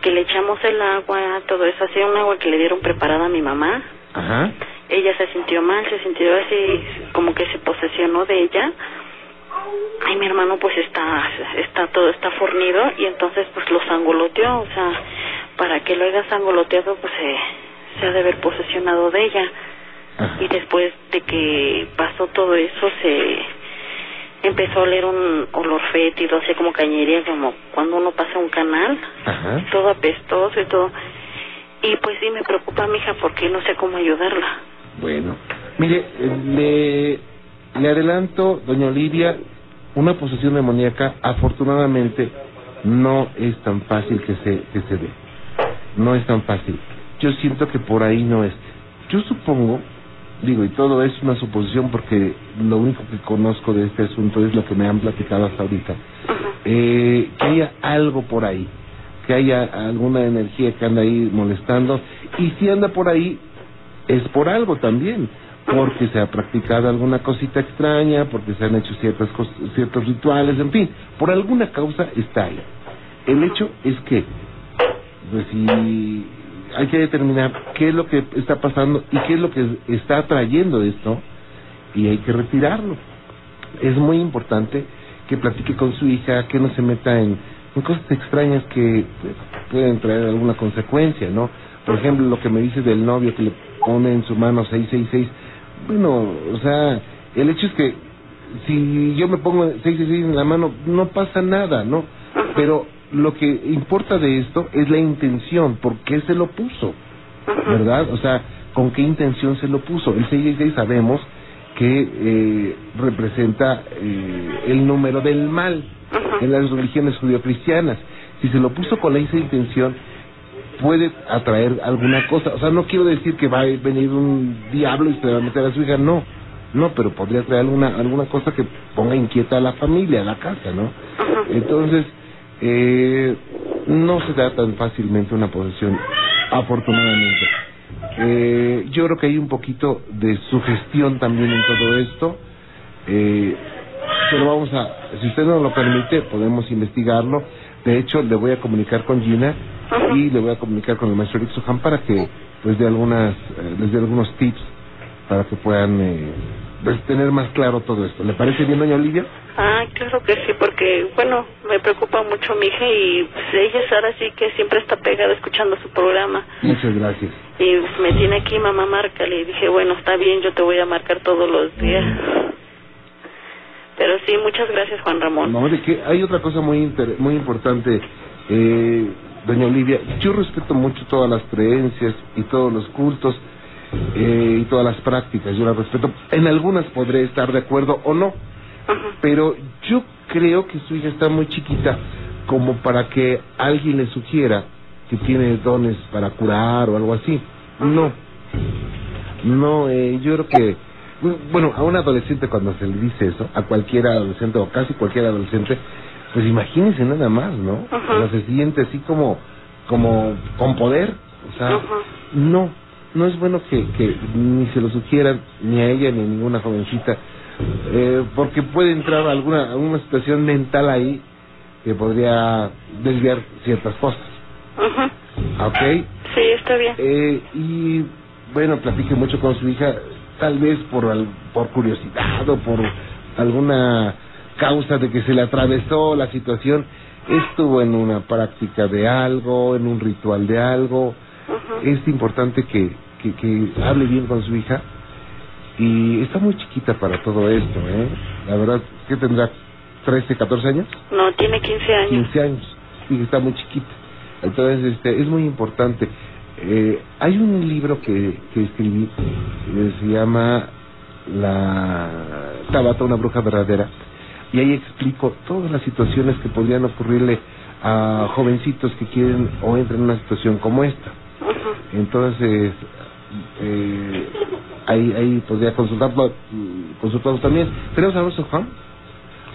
que le echamos el agua, todo eso, así un agua que le dieron preparada a mi mamá, Ajá. ella se sintió mal, se sintió así como que se posesionó de ella. Y mi hermano pues está está todo está fornido y entonces pues lo sangoloteó, o sea, para que lo haya sangoloteado pues se, se ha de haber posesionado de ella. Ajá. Y después de que pasó todo eso se empezó a oler un olor fétido, así como cañería, como cuando uno pasa un canal, Ajá. todo apestoso y todo. Y pues sí me preocupa mi hija porque no sé cómo ayudarla. Bueno, mire, eh, le, le adelanto, doña Olivia, una posesión demoníaca, afortunadamente, no es tan fácil que se, que se dé. No es tan fácil. Yo siento que por ahí no es. Yo supongo, digo, y todo es una suposición porque lo único que conozco de este asunto es lo que me han platicado hasta ahorita, eh, que haya algo por ahí, que haya alguna energía que anda ahí molestando, y si anda por ahí, es por algo también, porque se ha practicado alguna cosita extraña, porque se han hecho ciertas cos- ciertos rituales, en fin, por alguna causa está ahí. El hecho es que, pues si hay que determinar qué es lo que está pasando y qué es lo que está trayendo esto, y hay que retirarlo. Es muy importante que platique con su hija, que no se meta en, cosas extrañas que pues, pueden traer alguna consecuencia, ¿no? Por ejemplo, lo que me dice del novio que le pone en su mano 666. Bueno, o sea, el hecho es que si yo me pongo 666 en la mano, no pasa nada, ¿no? Pero lo que importa de esto es la intención, ¿por qué se lo puso? ¿Verdad? O sea, ¿con qué intención se lo puso? El 666 sabemos que eh, representa eh, el número del mal en las religiones judio-cristianas. Si se lo puso con esa intención, puede atraer alguna cosa. O sea, no quiero decir que va a venir un diablo y se va a meter a su hija, no. No, pero podría traer alguna, alguna cosa que ponga inquieta a la familia, a la casa, ¿no? Entonces, eh, no se da tan fácilmente una posesión, afortunadamente. Eh, yo creo que hay un poquito de sugestión también en todo esto. Eh, pero vamos a, si usted nos lo permite, podemos investigarlo. De hecho, le voy a comunicar con Gina y le voy a comunicar con el maestro Eric Sohan para que pues dé algunas, eh, les dé algunos tips para que puedan eh, pues, tener más claro todo esto. ¿Le parece bien, doña Olivia? Ah, claro que sí, porque, bueno, me preocupa mucho mi hija y pues, ella es ahora sí que siempre está pegada escuchando su programa. Muchas gracias. Y pues, me tiene aquí, mamá, márcale. Y dije, bueno, está bien, yo te voy a marcar todos los días. Pero sí, muchas gracias, Juan Ramón. No, de que hay otra cosa muy inter- muy importante, eh, doña Olivia. Yo respeto mucho todas las creencias y todos los cultos eh, y todas las prácticas. Yo las respeto. En algunas podré estar de acuerdo o no, pero yo creo que su hija está muy chiquita como para que alguien le sugiera que tiene dones para curar o algo así. No, no, eh, yo creo que, bueno, a un adolescente cuando se le dice eso, a cualquier adolescente o casi cualquier adolescente, pues imagínense nada más, ¿no? O sea, se siente así como, como con poder, o sea, no, no es bueno que, que ni se lo sugieran ni a ella ni a ninguna jovencita, eh, porque puede entrar alguna, alguna situación mental ahí que podría desviar ciertas cosas, Ujú. ¿ok? Sí, está bien. Eh, y bueno, platique mucho con su hija. tal vez por, al- por curiosidad o por alguna causa de que se le atravesó la situación, estuvo en una práctica de algo, en un ritual de algo. Es importante que, que, que hable bien con su hija y está muy chiquita para todo esto, ¿eh? La verdad, que tendrá? ¿13, 14 años? No, tiene 15 años. 15 años y está muy chiquita. Entonces, este, es muy importante. Eh, hay un libro que, que escribí que se llama La Tabata, una bruja verdadera, y ahí explico todas las situaciones que podrían ocurrirle a jovencitos que quieren o entran en una situación como esta. Entonces, eh, ahí, ahí podría consultarlo, mm, consultarlo también. ¿Tenemos a nuestro Soham?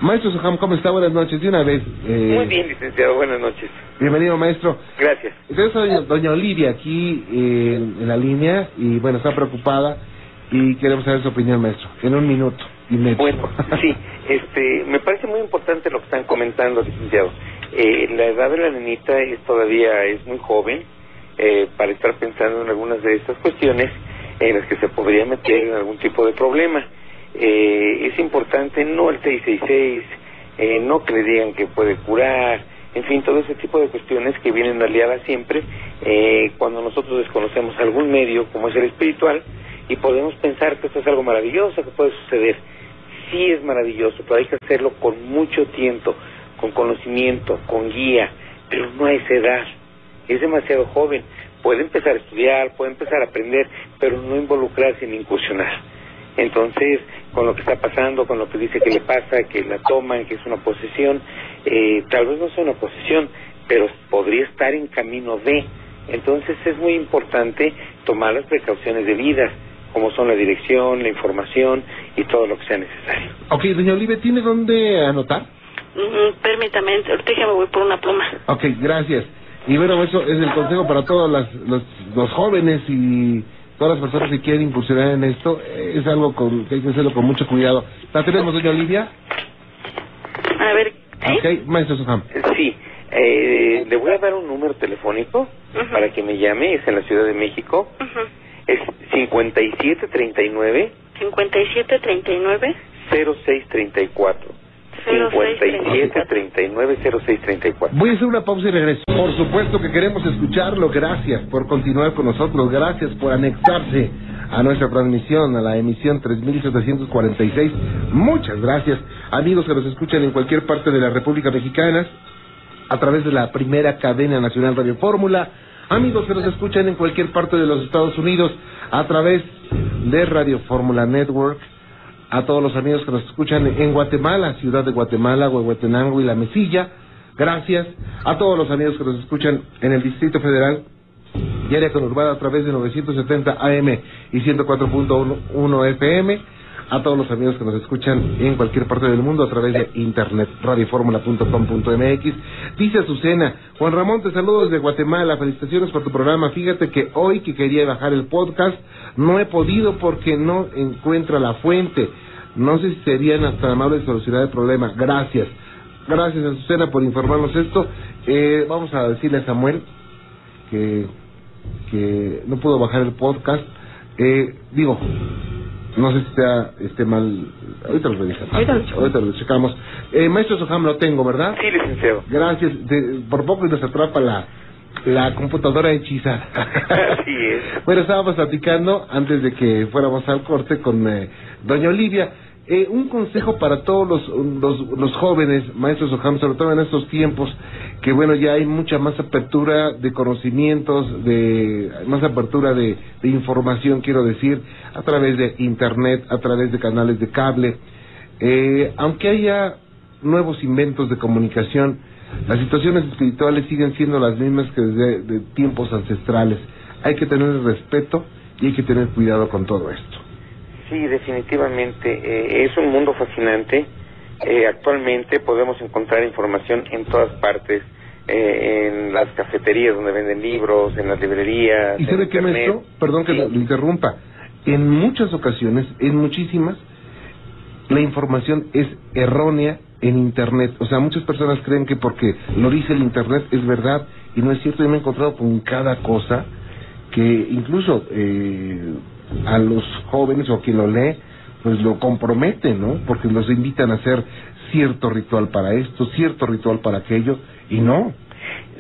Maestro Soham, ¿cómo está? Buenas noches. De una vez. eh, Muy bien, licenciado, buenas noches. Bienvenido, maestro. Gracias. A doña, doña Olivia aquí eh, en, en la línea y, bueno, está preocupada y queremos saber su opinión, maestro. En un minuto y medio. Bueno, sí, este, me parece muy importante lo que están comentando, licenciado. Eh, la edad de la nenita es todavía es muy joven eh, para estar pensando en algunas de estas cuestiones en las que se podría meter en algún tipo de problema. Eh, es importante no el 666, eh, no que le digan que puede curar, en fin, todo ese tipo de cuestiones que vienen aliadas siempre eh, cuando nosotros desconocemos algún medio como es el espiritual y podemos pensar que esto es algo maravilloso que puede suceder. Sí es maravilloso, pero hay que hacerlo con mucho tiempo, con conocimiento, con guía, pero no a esa edad. Es demasiado joven. Puede empezar a estudiar, puede empezar a aprender, pero no involucrarse ni incursionar. Entonces, con lo que está pasando, con lo que dice que le pasa, que la toman, que es una posesión, eh, tal vez no sea una posesión, pero podría estar en camino de. Entonces es muy importante tomar las precauciones debidas, como son la dirección, la información y todo lo que sea necesario. Ok, doña Olivia, ¿tiene dónde anotar? Ujú, Permítame, ahorita ya me voy por una pluma. Ok, gracias. Y bueno, eso es el consejo para todos las- los, los jóvenes y todas las personas que quieren incursionar en esto. Es algo con, que hay que hacerlo con mucho cuidado. ¿La tenemos, doña Olivia? A ver, ¿sí? Ok, maestro Soham. Sí, eh, le voy a dar un número telefónico para que me llame, es en la Ciudad de México, Ujú. es 5739 5739 0634. 5739 0634. Voy a hacer una pausa y regreso. Por supuesto que queremos escucharlo. Gracias por continuar con nosotros. Gracias por anexarse a nuestra transmisión, a la emisión 3746. Muchas gracias, amigos que nos escuchan en cualquier parte de la República Mexicana, a través de la primera cadena nacional Radio Fórmula. Amigos que nos escuchan en cualquier parte de los Estados Unidos, a través de Radio Fórmula Network a todos los amigos que nos escuchan en Guatemala, ciudad de Guatemala, Huehuetenango y La Mesilla. Gracias a todos los amigos que nos escuchan en el Distrito Federal y área conurbada a través de 970 AM y 104.1 FM. A todos los amigos que nos escuchan en cualquier parte del mundo a través de internet, radioformula.com.mx. Dice Azucena, Juan Ramón, te saludo desde Guatemala, felicitaciones por tu programa. Fíjate que hoy que quería bajar el podcast, no he podido porque no encuentra la fuente. No sé si serían hasta amables de solucionar el problema. Gracias. Gracias, Azucena, por informarnos esto. Eh, vamos a decirle a Samuel que, que no pudo bajar el podcast. Eh, digo, no sé si está esté mal. Ahorita lo revisamos. Ahorita lo checamos. Ahorita lo checamos. Eh, Maestro Soham lo tengo, ¿verdad? Sí, licenciado. Gracias. De- por poco y nos atrapa la, la computadora hechizada. Así es. Bueno, estábamos platicando antes de que fuéramos al corte con eh, doña Olivia. Eh, un consejo para todos los, los, los jóvenes, maestros Ojam, sobre todo en estos tiempos, que bueno, ya hay mucha más apertura de conocimientos, de más apertura de, de información, quiero decir, a través de Internet, a través de canales de cable. Eh, aunque haya nuevos inventos de comunicación, las situaciones espirituales siguen siendo las mismas que desde de tiempos ancestrales. Hay que tener respeto y hay que tener cuidado con todo esto. Sí, definitivamente. eh, es un mundo fascinante. Eh, actualmente podemos encontrar información en todas partes, eh, en las cafeterías donde venden libros, en las librerías. ¿Y sabe qué, maestro? Perdón que Sí. lo lo interrumpa. En muchas ocasiones, en muchísimas, la información es errónea en Internet. O sea, muchas personas creen que porque lo dice el Internet es verdad y no es cierto. Yo me he encontrado con cada cosa que incluso eh, a los jóvenes o a quien lo lee, pues lo compromete, ¿no? Porque los invitan a hacer cierto ritual para esto, cierto ritual para aquello, y no.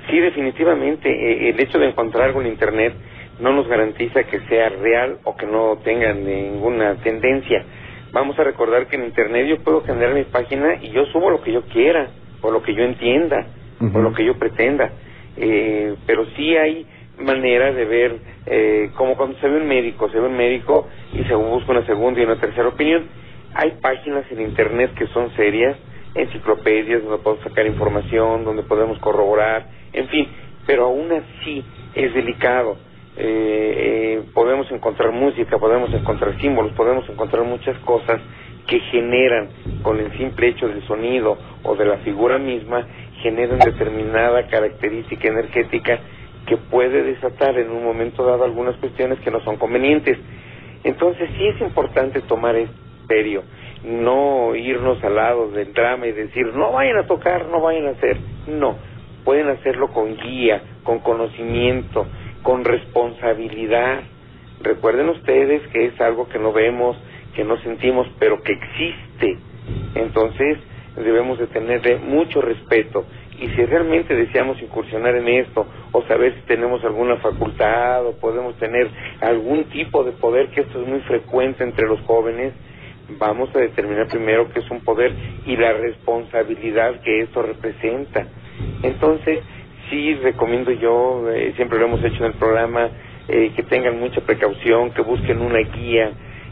Sí, definitivamente. eh, El hecho de encontrar algo en Internet no nos garantiza que sea real o que no tenga ninguna tendencia. Vamos a recordar que en Internet yo puedo generar mi página y yo subo lo que yo quiera, o lo que yo entienda, o lo que yo pretenda. Eh, pero sí hay manera de ver, eh, como cuando se ve un médico, se ve un médico y se busca una segunda y una tercera opinión. Hay páginas en Internet que son serias, enciclopedias donde podemos sacar información, donde podemos corroborar, en fin, pero aún así es delicado. Eh, eh, podemos encontrar música, podemos encontrar símbolos, podemos encontrar muchas cosas que generan con el simple hecho del sonido o de la figura misma, generan determinada característica energética que puede desatar en un momento dado algunas cuestiones que no son convenientes. Entonces sí es importante tomar en serio, no irnos al lado del drama y decir no vayan a tocar, no vayan a hacer. No, pueden hacerlo con guía, con conocimiento, con responsabilidad. Recuerden ustedes que es algo que no vemos, que no sentimos, pero que existe. Entonces debemos de tenerle mucho respeto y si realmente deseamos incursionar en esto o saber si tenemos alguna facultad o podemos tener algún tipo de poder, que esto es muy frecuente entre los jóvenes, vamos a determinar primero qué es un poder y la responsabilidad que esto representa. Entonces, sí recomiendo yo, eh, siempre lo hemos hecho en el programa, eh, que tengan mucha precaución, que busquen una guía,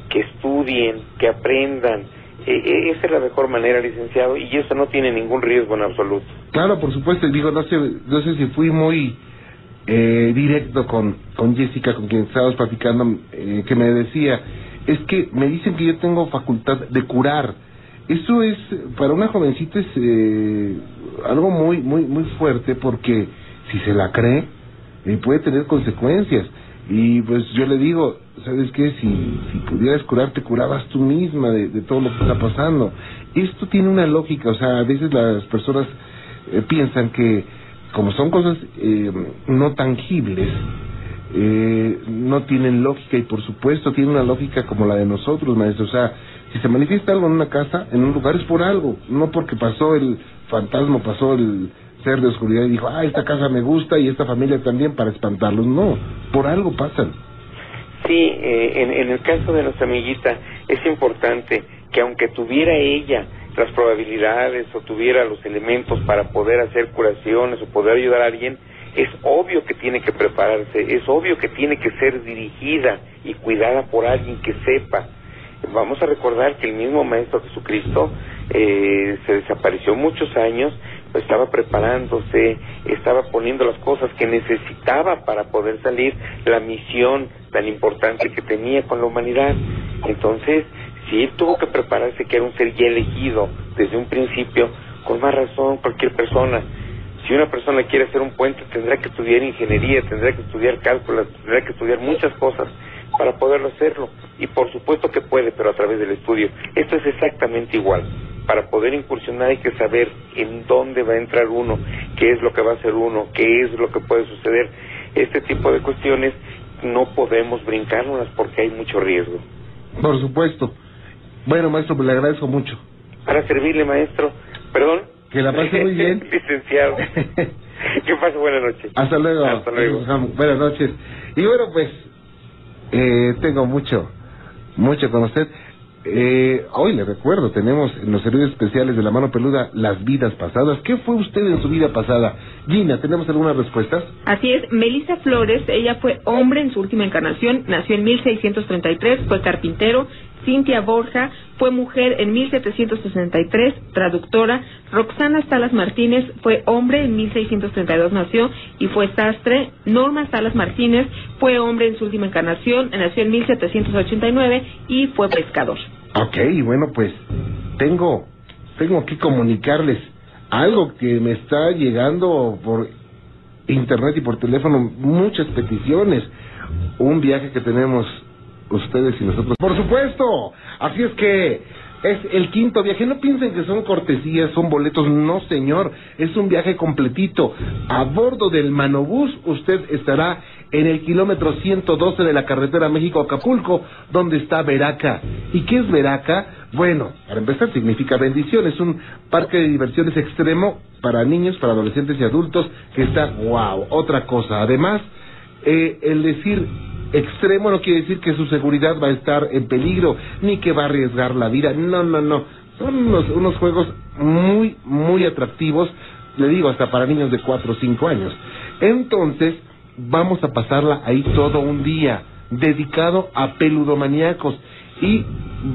que estudien, que aprendan. Eh, esa es la mejor manera, licenciado, y eso no tiene ningún riesgo en absoluto. Claro, por supuesto, y digo, no sé, no sé si fui muy eh, directo con, con Jessica, con quien estábamos platicando, eh, que me decía, es que me dicen que yo tengo facultad de curar. Eso es, para una jovencita es eh, algo muy, muy, muy fuerte porque si se la cree, eh, puede tener consecuencias. Y pues yo le digo, ¿sabes qué? Si, pudieras curarte, curabas tú misma de, todo lo que está pasando. Esto tiene una lógica, o sea, a veces las personas eh, piensan que como son cosas eh, no tangibles, eh, no tienen lógica y por supuesto tienen una lógica como la de nosotros, maestro. O sea, si se manifiesta algo en una casa, en un lugar es por algo, no porque pasó el fantasma, pasó el ser de oscuridad y dijo, ah, esta casa me gusta y esta familia también para espantarlos. No, por algo pasan. Sí, eh, en, en el caso de nuestra amiguita es importante que aunque tuviera ella las probabilidades o tuviera los elementos para poder hacer curaciones o poder ayudar a alguien, es obvio que tiene que prepararse, es obvio que tiene que ser dirigida y cuidada por alguien que sepa. Vamos a recordar que el mismo Maestro Jesucristo eh, se desapareció muchos años, estaba preparándose, estaba poniendo las cosas que necesitaba para poder salir la misión tan importante que tenía con la humanidad. Entonces, si él tuvo que prepararse, que era un ser ya elegido desde un principio, con más razón cualquier persona. Si una persona quiere hacer un puente, tendrá que estudiar ingeniería, tendrá que estudiar cálculos, tendrá que estudiar muchas cosas para poderlo hacerlo. Y por supuesto que puede, pero a través del estudio. Esto es exactamente igual. Para poder incursionar hay que saber en dónde va a entrar uno, qué es lo que va a hacer uno, qué es lo que puede suceder. Este tipo de cuestiones no podemos brincárnoslas porque hay mucho riesgo. Por supuesto. Bueno, maestro, pues le agradezco mucho. Para servirle, maestro. Perdón. Que la pase muy bien. Licenciado. que pase buena noche. Hasta luego. Hasta luego. Buenas noches. Y bueno, pues eh, tengo mucho, mucho con usted. Eh, hoy le recuerdo, tenemos en los servicios especiales de la mano peluda las vidas pasadas. ¿Qué fue usted en su vida pasada? Gina, ¿tenemos algunas respuestas? Así es, Melissa Flores, ella fue hombre en su última encarnación, nació en 1633, fue carpintero. Cintia Borja fue mujer en 1763, traductora. Roxana Salas Martínez fue hombre en 1632, nació y fue sastre. Norma Salas Martínez fue hombre en su última encarnación, nació en 1789 y fue pescador. Ok, bueno, pues tengo, tengo que comunicarles algo que me está llegando por internet y por teléfono, muchas peticiones. Un viaje que tenemos ustedes y nosotros. Por supuesto, así es que es el quinto viaje. No piensen que son cortesías, son boletos. No, señor. Es un viaje completito. A bordo del Manobús usted estará en el kilómetro 112 de la carretera México-Acapulco, donde está Veraca. ¿Y qué es Veraca? Bueno, para empezar significa bendición, es un parque de diversiones extremo para niños, para adolescentes y adultos que está, wow, otra cosa. Además, eh, el decir extremo no quiere decir que su seguridad va a estar en peligro, ni que va a arriesgar la vida, no, no, no. Son unos, unos juegos muy, muy atractivos, le digo, hasta para niños de 4 o 5 años. Entonces, vamos a pasarla ahí todo un día, dedicado a peludomaníacos, y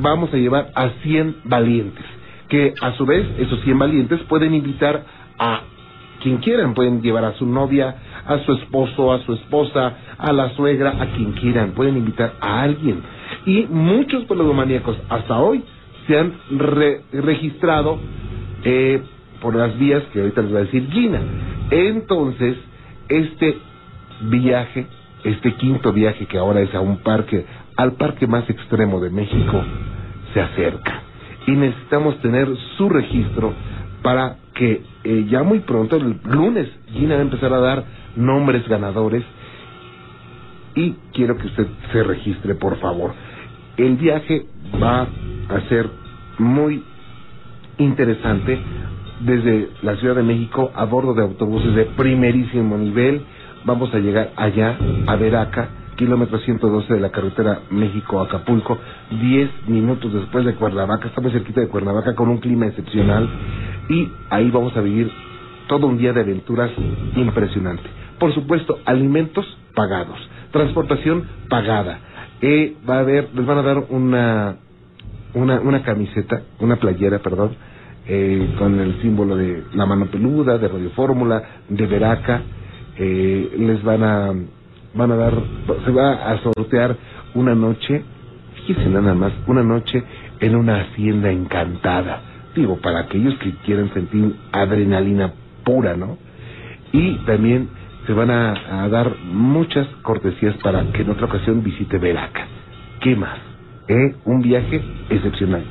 vamos a llevar a 100 valientes, que a su vez, esos 100 valientes pueden invitar a quien quieran, pueden llevar a su novia, a su esposo, a su esposa, a la suegra, a quien quieran, pueden invitar a alguien. Y muchos peludomaníacos hasta hoy se han registrado eh, por las vías que ahorita les va a decir Gina. Entonces, este viaje, este quinto viaje que ahora es a un parque, al parque más extremo de México, se acerca. Y necesitamos tener su registro para que eh, ya muy pronto, el lunes, Gina va a empezar a dar nombres ganadores y quiero que usted se registre, por favor. El viaje va a ser muy interesante desde la Ciudad de México a bordo de autobuses de primerísimo nivel. Vamos a llegar allá, a Veraca, kilómetro 112 de la carretera México-Acapulco, 10 minutos después de Cuernavaca, estamos cerquita de Cuernavaca con un clima excepcional y ahí vamos a vivir todo un día de aventuras impresionante. Por supuesto, alimentos pagados, transportación pagada. Eh, va a haber, les van a dar una, una, una camiseta, una playera, perdón, eh, con el símbolo de la mano peluda, de Radio Fórmula, de Veraca. Eh, les van a, van a dar, se va a sortear una noche, fíjense nada más, una noche en una hacienda encantada. Digo, para aquellos que quieren sentir adrenalina pura, ¿no? Y también se van a, dar muchas cortesías para que en otra ocasión visite Veraca. ¿Qué más? ¿Eh? Un viaje excepcional.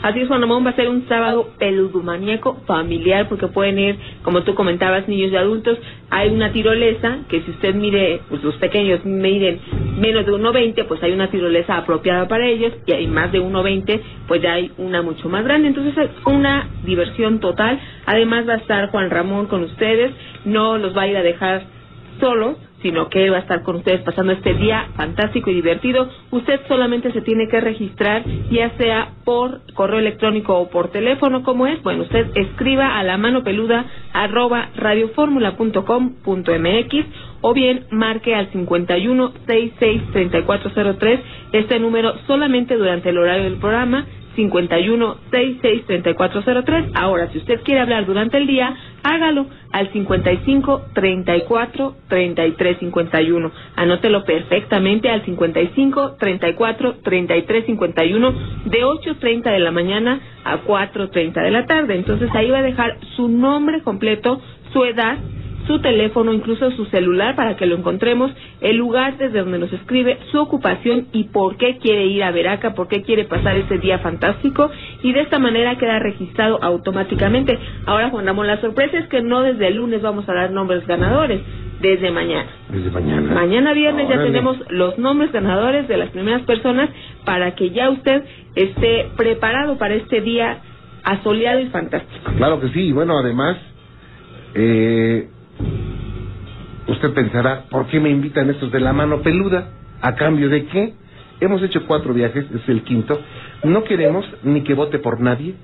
Así es, Juan Ramón, va a ser un sábado peludomaníaco familiar porque pueden ir, como tú comentabas, niños y adultos. Hay una tirolesa que si usted mire, pues los pequeños miden menos de 1,20, pues hay una tirolesa apropiada para ellos y hay más de 1,20, pues ya hay una mucho más grande. Entonces es una diversión total. Además va a estar Juan Ramón con ustedes, no los va a ir a dejar solos sino que va a estar con ustedes pasando este día fantástico y divertido. Usted solamente se tiene que registrar, ya sea por correo electrónico o por teléfono, como es. Bueno, usted escriba a la mano peluda arroba radioformula.com.mx o bien marque al 51 66 3403 este número solamente durante el horario del programa 51 66 3403. Ahora, si usted quiere hablar durante el día, hágalo al 55 34 33 51. Anótelo perfectamente al 55 34 33 51 de 8.30 de la mañana a 4.30 de la tarde. Entonces ahí va a dejar su nombre completo, su edad, su teléfono, incluso su celular para que lo encontremos, el lugar desde donde nos escribe, su ocupación y por qué quiere ir a Veraca, por qué quiere pasar ese día fantástico y de esta manera queda registrado automáticamente. Ahora, Juan Ramón, la sorpresa es que no desde el lunes vamos a dar nombres ganadores, desde mañana. Desde mañana. Mañana viernes ya tenemos los nombres ganadores de las primeras personas para que ya usted esté preparado para este día asoleado y fantástico. Claro que sí, bueno, además, eh, usted pensará, ¿por qué me invitan estos de la mano peluda? ¿A cambio de qué? Hemos hecho cuatro viajes, es el quinto. No queremos ni que vote por nadie,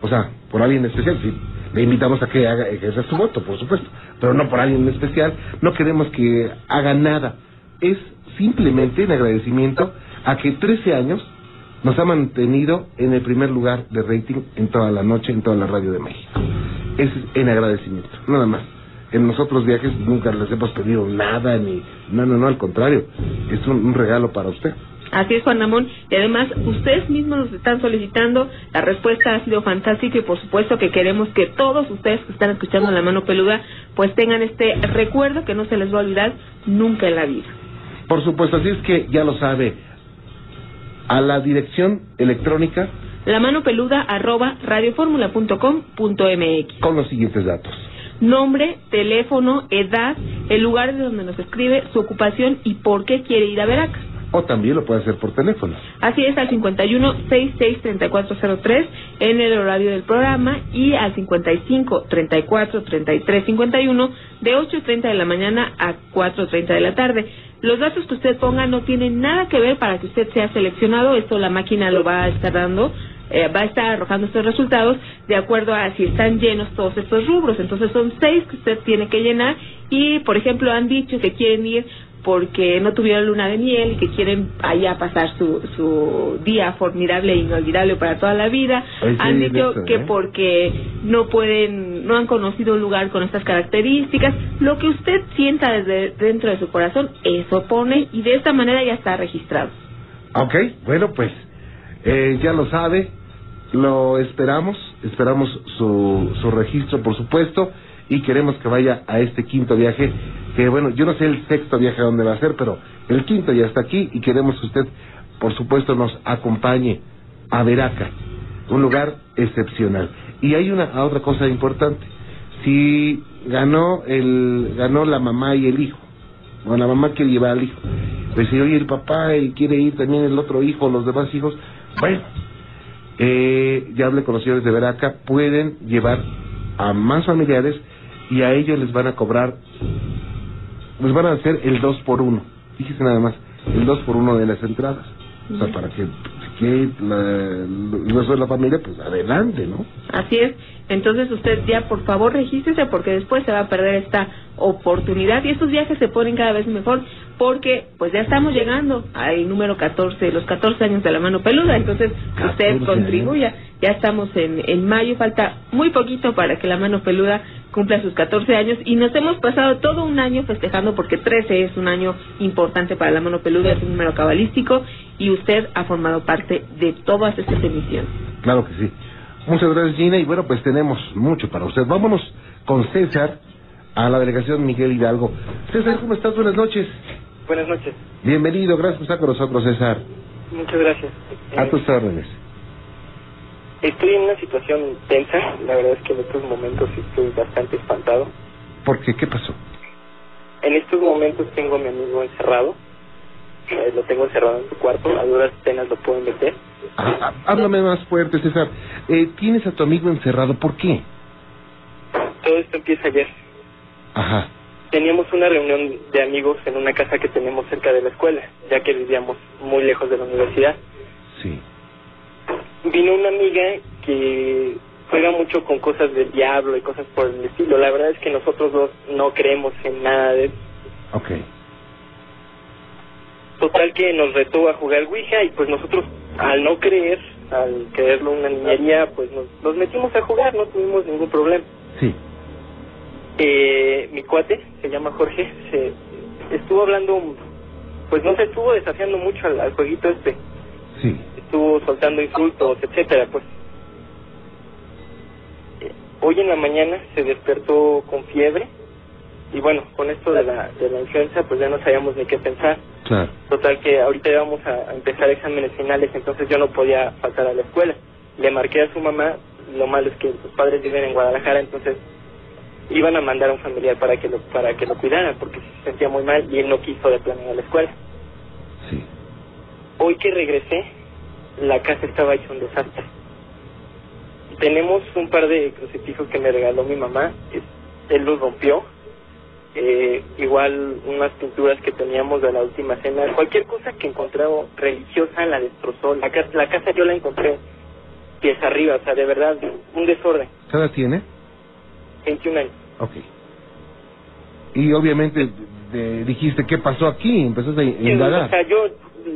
o sea, por alguien especial. Sí, le invitamos a que haga ejerza su voto, por supuesto, pero no por alguien especial. No queremos que haga nada. Es simplemente en agradecimiento a que 13 años nos ha mantenido en el primer lugar de rating en toda la noche, en toda la radio de México. Es en agradecimiento, nada más. En los otros viajes nunca les hemos pedido nada, ni. No, no, no, al contrario. Es un, un regalo para usted. Así es, Juan Ramón. Y además, ustedes mismos nos están solicitando. La respuesta ha sido fantástica y, por supuesto, que queremos que todos ustedes que están escuchando La Mano Peluda, pues tengan este recuerdo que no se les va a olvidar nunca en la vida. Por supuesto, así es que ya lo sabe. A la dirección electrónica La mano peluda arroba radioformula.com.mx. con los siguientes datos. Nombre, teléfono, edad, el lugar de donde nos escribe, su ocupación y por qué quiere ir a Veracruz. O también lo puede hacer por teléfono. Así es, al 51 66 3403 en el horario del programa y al 55 34 33 51 de 8.30 de la mañana a 4.30 de la tarde. Los datos que usted ponga no tienen nada que ver para que usted sea seleccionado, esto la máquina lo va a estar dando eh, va a estar arrojando estos resultados de acuerdo a si están llenos todos estos rubros. Entonces son seis que usted tiene que llenar y, por ejemplo, han dicho que quieren ir porque no tuvieron luna de miel y que quieren allá pasar su, su día formidable e inolvidable para toda la vida. han dicho que ¿eh? porque no pueden, no han conocido un lugar con estas características. Lo que usted sienta desde dentro de su corazón, eso pone y de esta manera ya está registrado. Ok, bueno, pues eh, ya lo sabe, lo esperamos, esperamos su, su registro, por supuesto, y queremos que vaya a este quinto viaje, que bueno, yo no sé el sexto viaje a dónde va a ser, pero el quinto ya está aquí y queremos que usted, por supuesto, nos acompañe a Veraca, un lugar excepcional. Y hay una otra cosa importante, si ganó el ganó la mamá y el hijo, o la mamá quiere llevar al hijo, pues si oye el papá y quiere ir también el otro hijo, los demás hijos, bueno, eh, ya hablé con los señores de Veraca, pueden llevar a más familiares y a ellos les van a cobrar, les van a hacer el 2 por 1 Fíjese nada más, el 2 por 1 de las entradas. O sea, para que la, el resto de la familia, pues adelante, ¿no? Así es. Entonces usted ya por favor regístrese porque después se va a perder esta oportunidad y estos viajes se ponen cada vez mejor porque pues ya estamos llegando al número 14, los 14 años de la mano peluda, entonces usted 14 contribuya. Ya estamos en, en mayo, falta muy poquito para que la mano peluda cumpla sus 14 años y nos hemos pasado todo un año festejando porque 13 es un año importante para la mano peluda, es un número cabalístico y usted ha formado parte de todas estas emisiones. Claro que sí. Muchas gracias, Gina. Y bueno, pues tenemos mucho para usted. Vámonos con César a la delegación Miguel Hidalgo. César, ¿cómo estás? Buenas noches. Buenas noches. Bienvenido, gracias por estar con nosotros, César. Muchas gracias. A Eh, tus órdenes. Estoy en una situación tensa. La verdad es que en estos momentos estoy bastante espantado. ¿Por qué? ¿Qué pasó? En estos momentos tengo a mi amigo encerrado. Eh, lo tengo encerrado en su cuarto. A duras penas lo puedo meter. Ah, háblame más fuerte, César. Eh, Tienes a tu amigo encerrado, ¿por qué? Todo esto empieza ayer. Ajá. Teníamos una reunión de amigos en una casa que tenemos cerca de la escuela, ya que vivíamos muy lejos de la universidad. Sí. Vino una amiga que juega mucho con cosas del diablo y cosas por el estilo. La verdad es que nosotros dos no creemos en nada de Ok. Total que nos retó a jugar Ouija y pues nosotros al no creer, al creerlo una niñería, pues nos, nos metimos a jugar, no tuvimos ningún problema. Sí. Eh, mi cuate, se llama Jorge, se estuvo hablando, pues no se estuvo desafiando mucho al, al jueguito este, Sí. estuvo soltando insultos, etcétera, pues. Eh, Hoy en la mañana se despertó con fiebre y bueno, con esto de la, de la influenza pues ya no sabíamos ni qué pensar. Claro. Total que ahorita íbamos a empezar exámenes finales, entonces yo no podía faltar a la escuela. Le marqué a su mamá, lo malo es que sus padres viven en Guadalajara, entonces iban a mandar a un familiar para que lo para que lo cuidara porque se sentía muy mal y él no quiso de plano ir a la escuela. Sí. Hoy que regresé, la casa estaba hecha un desastre. Tenemos un par de crucifijos que me regaló mi mamá, él los rompió. Eh, igual unas pinturas que teníamos de la última cena, cualquier cosa que encontró religiosa la destrozó. La, ca- la casa yo la encontré pies arriba, o sea, de verdad, un desorden. ¿Qué edad tiene? 21 años. Ok. Y obviamente de- dijiste, ¿qué pasó aquí? Empezaste a Sí, o indagar. sea, yo,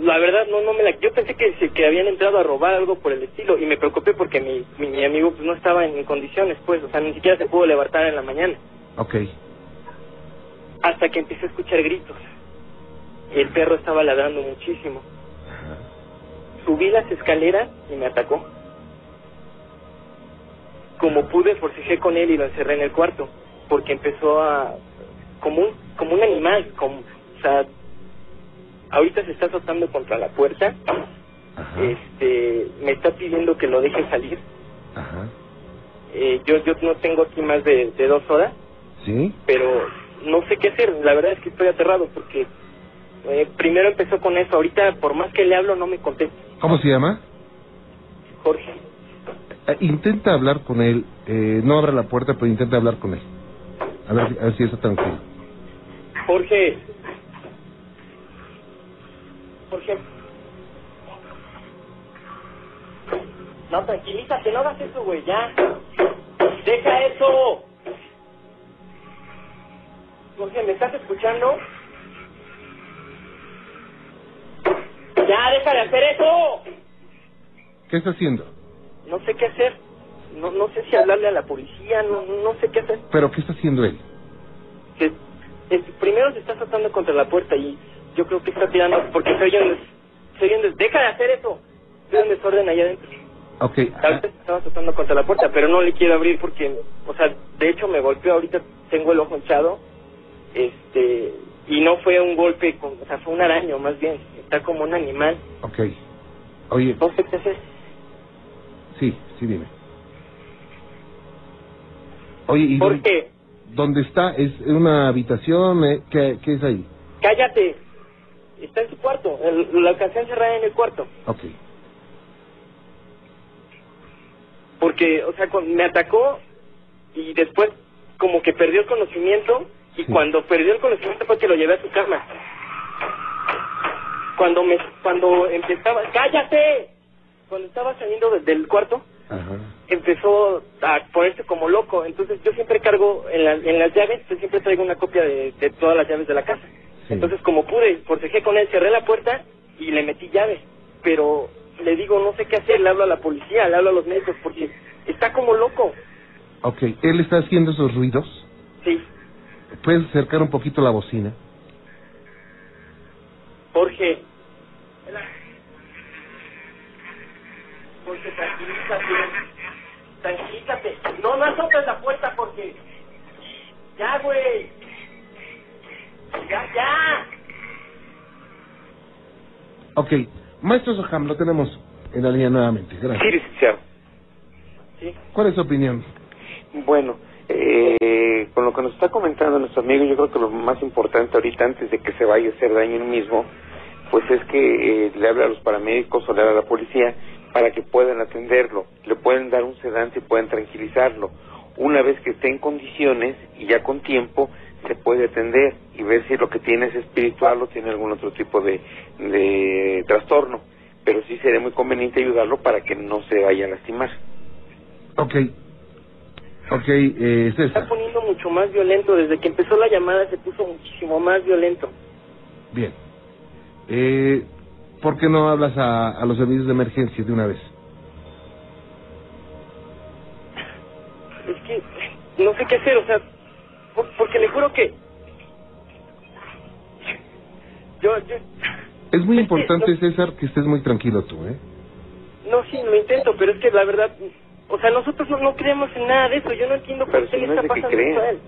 la verdad, no, no me la. Yo pensé que, que habían entrado a robar algo por el estilo y me preocupé porque mi, mi, mi amigo pues, no estaba en condiciones, pues, o sea, ni siquiera se pudo levantar en la mañana. Ok. Hasta que empecé a escuchar gritos. Y el perro estaba ladrando muchísimo. Subí las escaleras y me atacó. Como pude, forcejé con él y lo encerré en el cuarto, porque empezó a. como un, como un animal, como, o sea, ahorita se está azotando contra la puerta, Ajá. este, me está pidiendo que lo deje salir. Ajá. Eh, yo, yo no tengo aquí más de, de dos horas, ¿Sí? pero no sé qué hacer. La verdad es que estoy aterrado porque eh, primero empezó con eso. Ahorita, por más que le hablo, no me contesta. ¿Cómo se llama? Jorge. Eh, intenta hablar con él. Eh, no abra la puerta, pero intenta hablar con él. A ver, a ver si está tranquilo. Jorge. Jorge. No, tranquilízate, no hagas eso, güey, ya. Deja eso. Jorge, ¿me estás escuchando? Ya, deja de hacer eso. ¿Qué está haciendo? No sé qué hacer. No, no sé si hablarle a la policía, no, no sé qué hacer. ¿Pero qué está haciendo él? Que, eh, primero se está azotando contra la puerta y yo creo que está tirando porque se oye un, des- se oye un des- Deja de hacer eso. Hay un desorden allá adentro. Ok, Tal vez estaba azotando contra la puerta, pero no le quiero abrir porque, o sea, de hecho me golpeó. Ahorita tengo el ojo hinchado. Este, y no fue un golpe, con, o sea, fue un araño más bien. Está como un animal. ok. Oye, No sé qué hacer. sí, sí, dime. Oye, ¿y ¿Por dónde, qué? dónde está? ¿Es una habitación? eh? ¿Qué, ¿Qué es ahí? Cállate. Está en su cuarto. El- la alcancé a encerrar en el cuarto. Ok. Porque, o sea, con- me atacó y después como que perdió el conocimiento y Sí. cuando perdió el conocimiento fue que lo llevé a su cama. Cuando me, cuando empezaba, cállate. Cuando estaba saliendo de- del cuarto Ajá. empezó a ponerse como loco. Entonces yo siempre cargo en, la- en las llaves, yo siempre traigo una copia de, de todas las llaves de la casa. Sí. Entonces como pude, forcejé con él, cerré la puerta y le metí llave. Pero le digo, no sé qué hacer, le hablo a la policía, le hablo a los médicos porque está como loco. Ok, ¿él está haciendo esos ruidos? Sí, ¿Puedes acercar un poquito la bocina? Jorge. Jorge, tranquilízate. Tranquilízate. No, no azotes la puerta porque... Ya, güey. Ya, ya. Ok, maestro Soham, lo tenemos en la línea nuevamente. Sí, Gracias. licenciado. Sí. ¿Cuál es su opinión? Bueno, eh, con lo que nos está comentando nuestro amigo, yo creo que lo más importante ahorita, antes de que se vaya a hacer daño mismo, pues es que eh, le hable a los paramédicos o le hable a la policía para que puedan atenderlo. Le pueden dar un sedante y pueden tranquilizarlo. Una vez que esté en condiciones y ya con tiempo, se puede atender y ver si lo que tiene es espiritual o tiene algún otro tipo de, de trastorno. Pero sí sería muy conveniente ayudarlo para que no se vaya a lastimar. Ok. Ok, eh, Está César. poniendo mucho más violento. Desde que empezó la llamada se puso muchísimo más violento. Bien. Eh, ¿Por qué no hablas a, a los servicios de emergencia de una vez? Es que no sé qué hacer, o sea, por- porque le juro que... Yo, yo... Es muy Es que importante, no- César, que estés muy tranquilo tú, ¿eh? No, sí, lo intento, pero es que la verdad... O sea, nosotros no, no creemos en nada de eso. Yo no entiendo por qué le está pasando eso a él.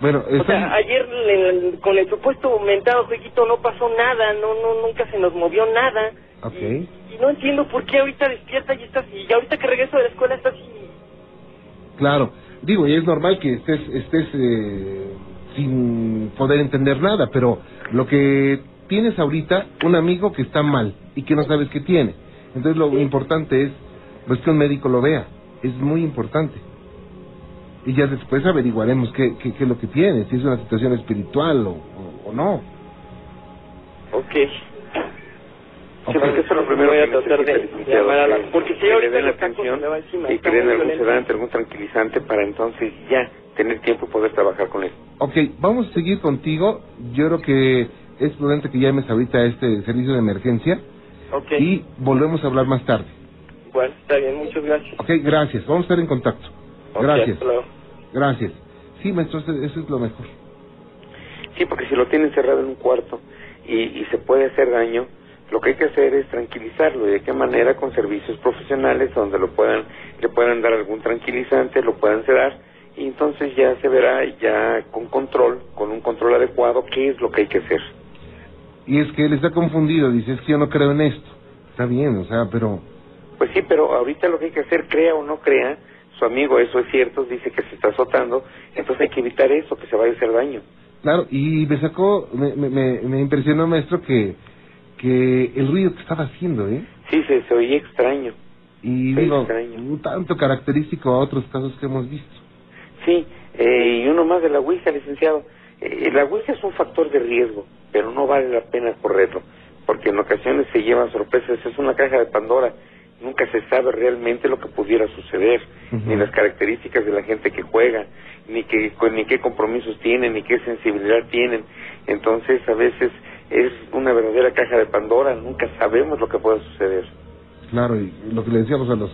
Bueno, O está- sea, ayer en- con el supuesto mentado jueguito no pasó nada, no, no, nunca se nos movió nada. Ok. Y, y no entiendo por qué ahorita despierta y está así. Y ahorita que regreso de la escuela está así. Claro, digo, y es normal que estés, estés eh, sin poder entender nada, pero lo que tienes ahorita, un amigo que está mal y que no sabes qué tiene. Entonces lo importante es pues que un médico lo vea, es muy importante. Y ya después averiguaremos qué, qué, qué es lo que tiene, si es una situación espiritual o, o, o no. Ok. Sí, porque eso es lo primero Voy a que tratar de llamar a la... que- Porque si le la atención y que den muy algún sedante, algún tranquilizante para entonces ya tener tiempo y poder trabajar con él. Ok, vamos a seguir contigo. Yo creo que es prudente que llames ahorita a este servicio de emergencia Ok. y volvemos a hablar más tarde. Bueno, está bien, muchas gracias. Ok, gracias. Vamos a estar en contacto. Gracias. hasta luego. Gracias. Sí, maestro, eso es lo mejor. Sí, porque si lo tiene encerrado en un cuarto y, y se puede hacer daño, lo que hay que hacer es tranquilizarlo. ¿Y de qué manera? Con servicios profesionales donde lo puedan, le puedan dar algún tranquilizante, lo puedan sedar y entonces ya se verá ya con control, con un control adecuado, qué es lo que hay que hacer. Y es que él está confundido, dice, es que yo no creo en esto. Está bien, o sea, pero... Pues sí, pero ahorita lo que hay que hacer, crea o no crea, su amigo, eso es cierto, dice que se está azotando, entonces hay que evitar eso, que se vaya a hacer daño. Claro, y me sacó, me, me, me, impresionó, maestro, que, que el ruido que estaba haciendo, ¿eh? Sí, se, se oía extraño. Y digo, extraño. un tanto característico a otros casos que hemos visto. Sí, eh, y uno más de la Ouija, licenciado. Eh, la Ouija es un factor de riesgo, pero no vale la pena correrlo, porque en ocasiones se llevan sorpresas. Es una caja de Pandora. Nunca se sabe realmente lo que pudiera suceder, ni las características de la gente que juega, ni qué ni qué compromisos tienen, ni qué sensibilidad tienen. Entonces, a veces es una verdadera caja de Pandora. Nunca sabemos lo que pueda suceder. Claro, y lo que le decíamos a los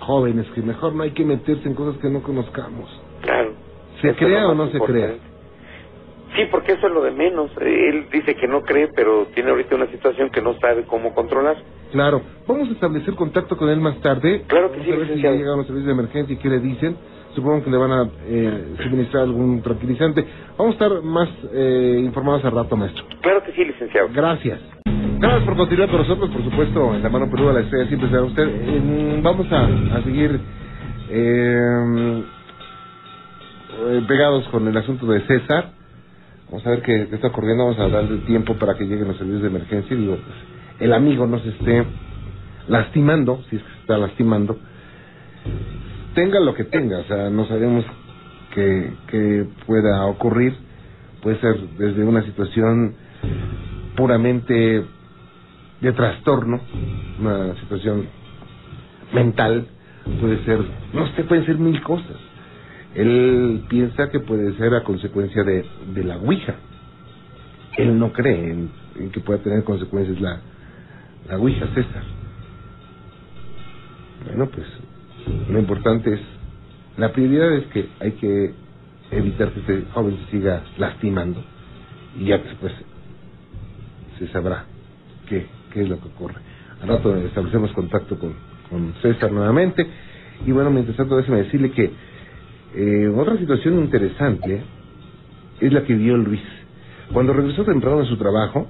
jóvenes, que mejor no hay que meterse en cosas que no conozcamos. Claro. ¿Se crea o no se crea? Sí, porque eso es lo de menos. Él dice que no cree, pero tiene ahorita una situación que no sabe cómo controlar. Claro, vamos a establecer contacto con él más tarde. Claro que Vamos sí, a ver si ya llegaron los servicios de emergencia y qué le dicen. Supongo que le van a eh, suministrar algún tranquilizante. Vamos a estar más eh, informados al rato, maestro. Claro que sí, licenciado. Gracias. Gracias por continuar con nosotros, por supuesto, en la mano peluda la estrella siempre será usted. Eh, vamos a, a seguir eh, eh, pegados con el asunto de César. Vamos a ver qué, qué está ocurriendo, vamos a darle tiempo para que lleguen los servicios de emergencia y digo, pues, el amigo no se esté lastimando, si es que se está lastimando, tenga lo que tenga, o sea, no sabemos que, que pueda ocurrir, puede ser desde una situación puramente de trastorno, una situación mental, puede ser, no sé, pueden ser mil cosas. Él piensa que puede ser a consecuencia de, de la Ouija. Él no cree en, que pueda tener consecuencias la, la Ouija, César. Bueno, pues lo importante es, la prioridad es que hay que evitar que este joven se siga lastimando y ya después se sabrá qué, qué es lo que ocurre. Al rato establecemos contacto con, con César nuevamente y bueno, mientras tanto déjeme decirle que eh, otra situación interesante es la que vio Luis. Cuando regresó temprano de su trabajo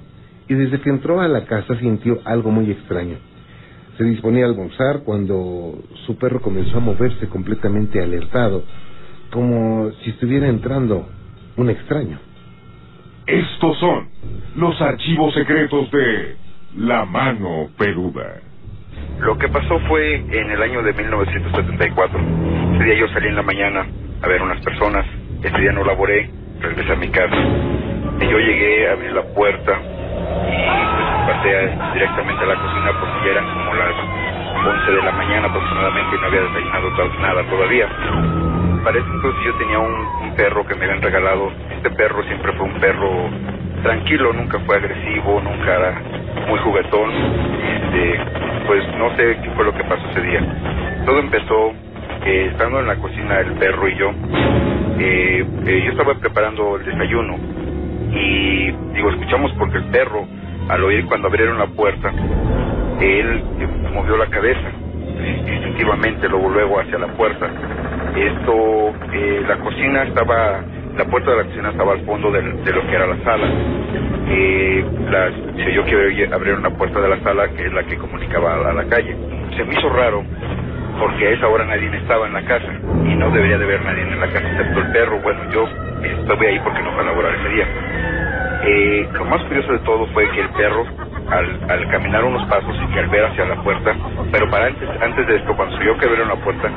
y desde que entró a la casa sintió algo muy extraño. Se disponía a almorzar cuando su perro comenzó a moverse completamente alertado, como si estuviera entrando un extraño. Estos son los archivos secretos de La Mano Peluda. Lo que pasó fue en el año de 1974. Ese día yo salí en la mañana a ver unas personas. Ese día no laboré, regresé a mi casa. Y yo llegué, abrí la puerta y pues pasé a- directamente a la cocina porque ya eran como las 11 de la mañana aproximadamente y no había desayunado nada todavía. Para ese entonces yo tenía un, un perro que me habían regalado. Este perro siempre fue un perro tranquilo, nunca fue agresivo, nunca era muy juguetón. Este, pues no sé qué fue lo que pasó ese día. Todo empezó estando en la cocina el perro y yo. eh, eh, yo estaba preparando el desayuno y digo, escuchamos porque el perro, al oír cuando abrieron la puerta, él eh, movió la cabeza instintivamente, luego luego hacia la puerta. Esto, eh, la cocina estaba, la puerta de la cocina estaba al fondo de, lo que era la sala. Eh, las, se oyó que abrieron la puerta de la sala, que es la que comunicaba a la calle. Se me hizo raro porque a esa hora nadie estaba en la casa y no debería de haber nadie en la casa excepto el perro. Bueno, yo estuve ahí porque no fue a laborar ese día. Eh, lo más curioso de todo fue que el perro, al, caminar unos pasos y que al ver hacia la puerta, pero para antes, antes de esto, cuando se oyó que abrieron la puerta,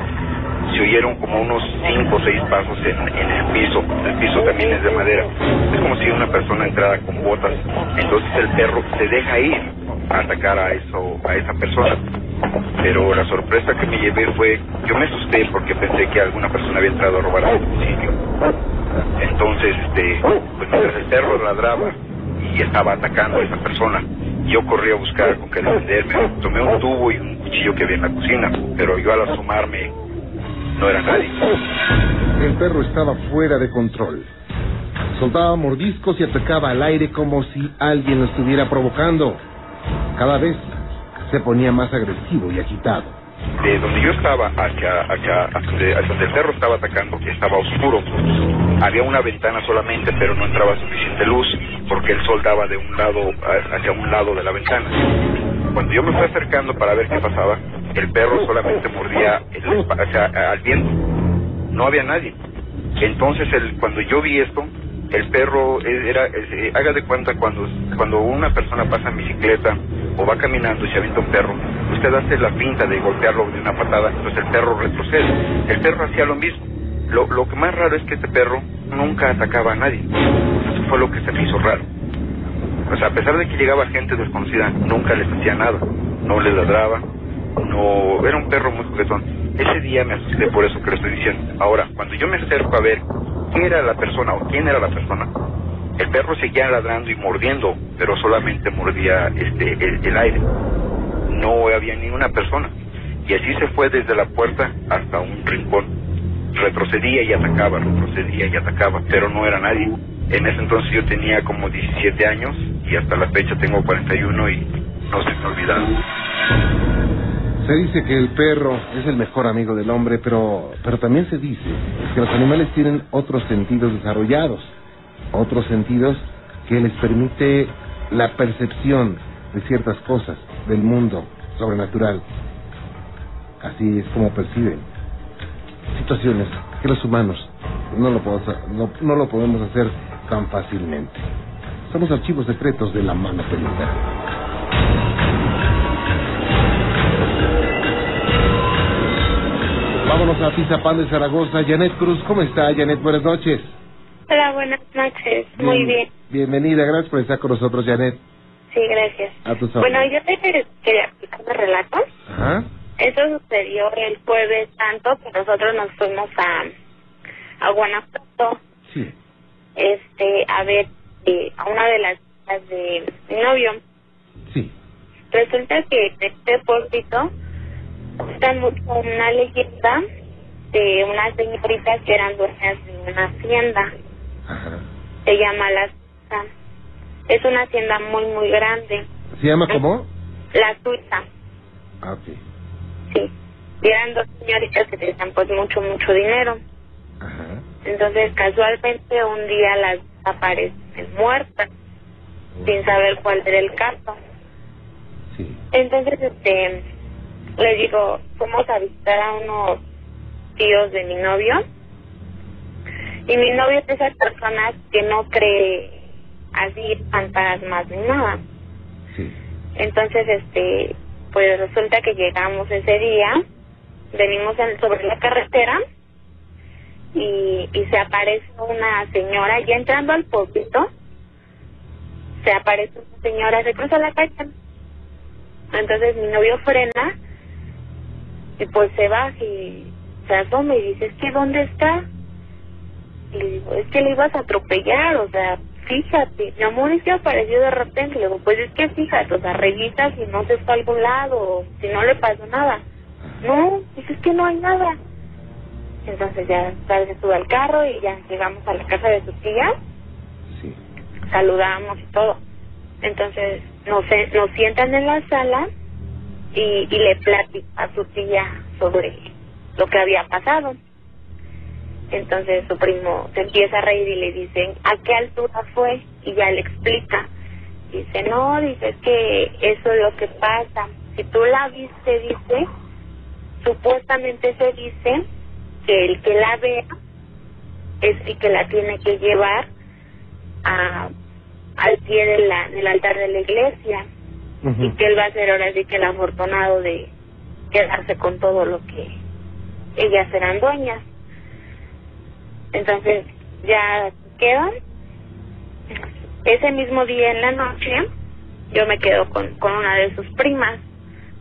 se oyeron como unos cinco o seis pasos en, en el piso. El piso también es de madera. Es como si una persona entrara con botas. Entonces el perro se deja ir a atacar a eso, a esa persona. Pero la sorpresa que me llevé fue, yo me asusté porque pensé que alguna persona había entrado a robar al sitio. Entonces, este, pues mientras el perro ladraba y estaba atacando a esa persona, yo corrí a buscar con qué defenderme. Tomé un tubo y un cuchillo que había en la cocina, pero yo al asomarme no era nadie. El perro estaba fuera de control. Soltaba mordiscos y atacaba al aire como si alguien lo estuviera provocando. Cada vez se ponía más agresivo y agitado. De donde yo estaba hacia, hacia, hacia donde el perro estaba atacando, que estaba oscuro, había una ventana solamente, pero no entraba suficiente luz porque el sol daba de un lado hacia un lado de la ventana. Cuando yo me fui acercando para ver qué pasaba, el perro solamente mordía el, hacia- al viento. No había nadie. Entonces, el, cuando yo vi esto, El perro era, eh, haga de cuenta cuando, cuando una persona pasa en bicicleta o va caminando y se avienta un perro, usted hace la pinta de golpearlo de una patada, entonces el perro retrocede. El perro hacía lo mismo. Lo, lo que más raro es que este perro nunca atacaba a nadie. Eso fue lo que se me hizo raro. O sea, a pesar de que llegaba gente desconocida, nunca les hacía nada. No les ladraba, no... Era un perro muy juguetón. Ese día me asusté por eso que le estoy diciendo. Ahora, cuando yo me acerco a ver quién era la persona o quién era la persona, el perro seguía ladrando y mordiendo, pero solamente mordía este el, el aire. No había ninguna persona. Y así se fue desde la puerta hasta un rincón. Retrocedía y atacaba, retrocedía y atacaba, pero no era nadie. En ese entonces yo tenía como 17 años y hasta la fecha tengo 41 y no se me olvidaron. Se dice que el perro es el mejor amigo del hombre, pero, pero también se dice que los animales tienen otros sentidos desarrollados, otros sentidos que les permite la percepción de ciertas cosas del mundo sobrenatural. Así es como perciben situaciones que los humanos no lo, podemos, no, no lo podemos hacer tan fácilmente. Somos archivos secretos de la mano peluda. Vámonos a Tizapán de Zaragoza. Janet Cruz, ¿cómo está? Janet, buenas noches. Hola, buenas noches. Muy bien. Bienvenida, gracias por estar con nosotros, Janet. Sí, gracias. A tus Bueno, yo te quería explicar mi relato. Ajá. Eso sucedió el jueves santo, que nosotros nos fuimos a, a Guanajuato Sí. este, a ver eh, a una de las de mi novio. Sí. Resulta que este pueblito está mucho una leyenda de unas señoritas que eran dueñas de una hacienda. Ajá. Se llama La Suiza. Es una hacienda muy, muy grande. ¿Se llama cómo? La Suiza, Ah, ok. sí. Y eran dos señoritas que tenían pues mucho, mucho dinero. Ajá. Entonces, casualmente, un día las aparecen muertas, sin saber cuál era el caso. Sí. Entonces, este, le digo, fuimos a visitar a unos tíos de mi novio. Y mi novio es de esas personas que no cree así fantasmas ni nada. Sí. Entonces, este, pues resulta que llegamos ese día, venimos en- sobre la carretera y, y se aparece una señora, ya entrando al pueblito, se aparece una señora, se cruza la calle. Entonces mi novio frena y pues se baja y se asoma y dice, es que ¿dónde está? Y le digo, es que le ibas a atropellar, o sea, fíjate, mi amor es que apareció de repente, le digo, pues es que fíjate, o sea, revisa si no se fue a algún lado, si no le pasó nada. No, dice, es que no hay nada. Entonces ya se sube al carro y ya llegamos a la casa de su tía, Sí. saludamos y todo. Entonces nos, nos sientan en la sala y, y le platica a su tía sobre lo que había pasado. Entonces su primo se empieza a reír y le dicen, ¿a qué altura fue? Y ya le explica. Dice, no, dice, que eso es lo que pasa. Si tú la viste, dice, supuestamente se dice que el que la vea es el que la tiene que llevar a, al pie del altar de la iglesia y que él va a ser ahora sí que el afortunado de quedarse con todo lo que ellas eran dueñas. Entonces ya quedan. Ese mismo día en la noche yo me quedo con, con una de sus primas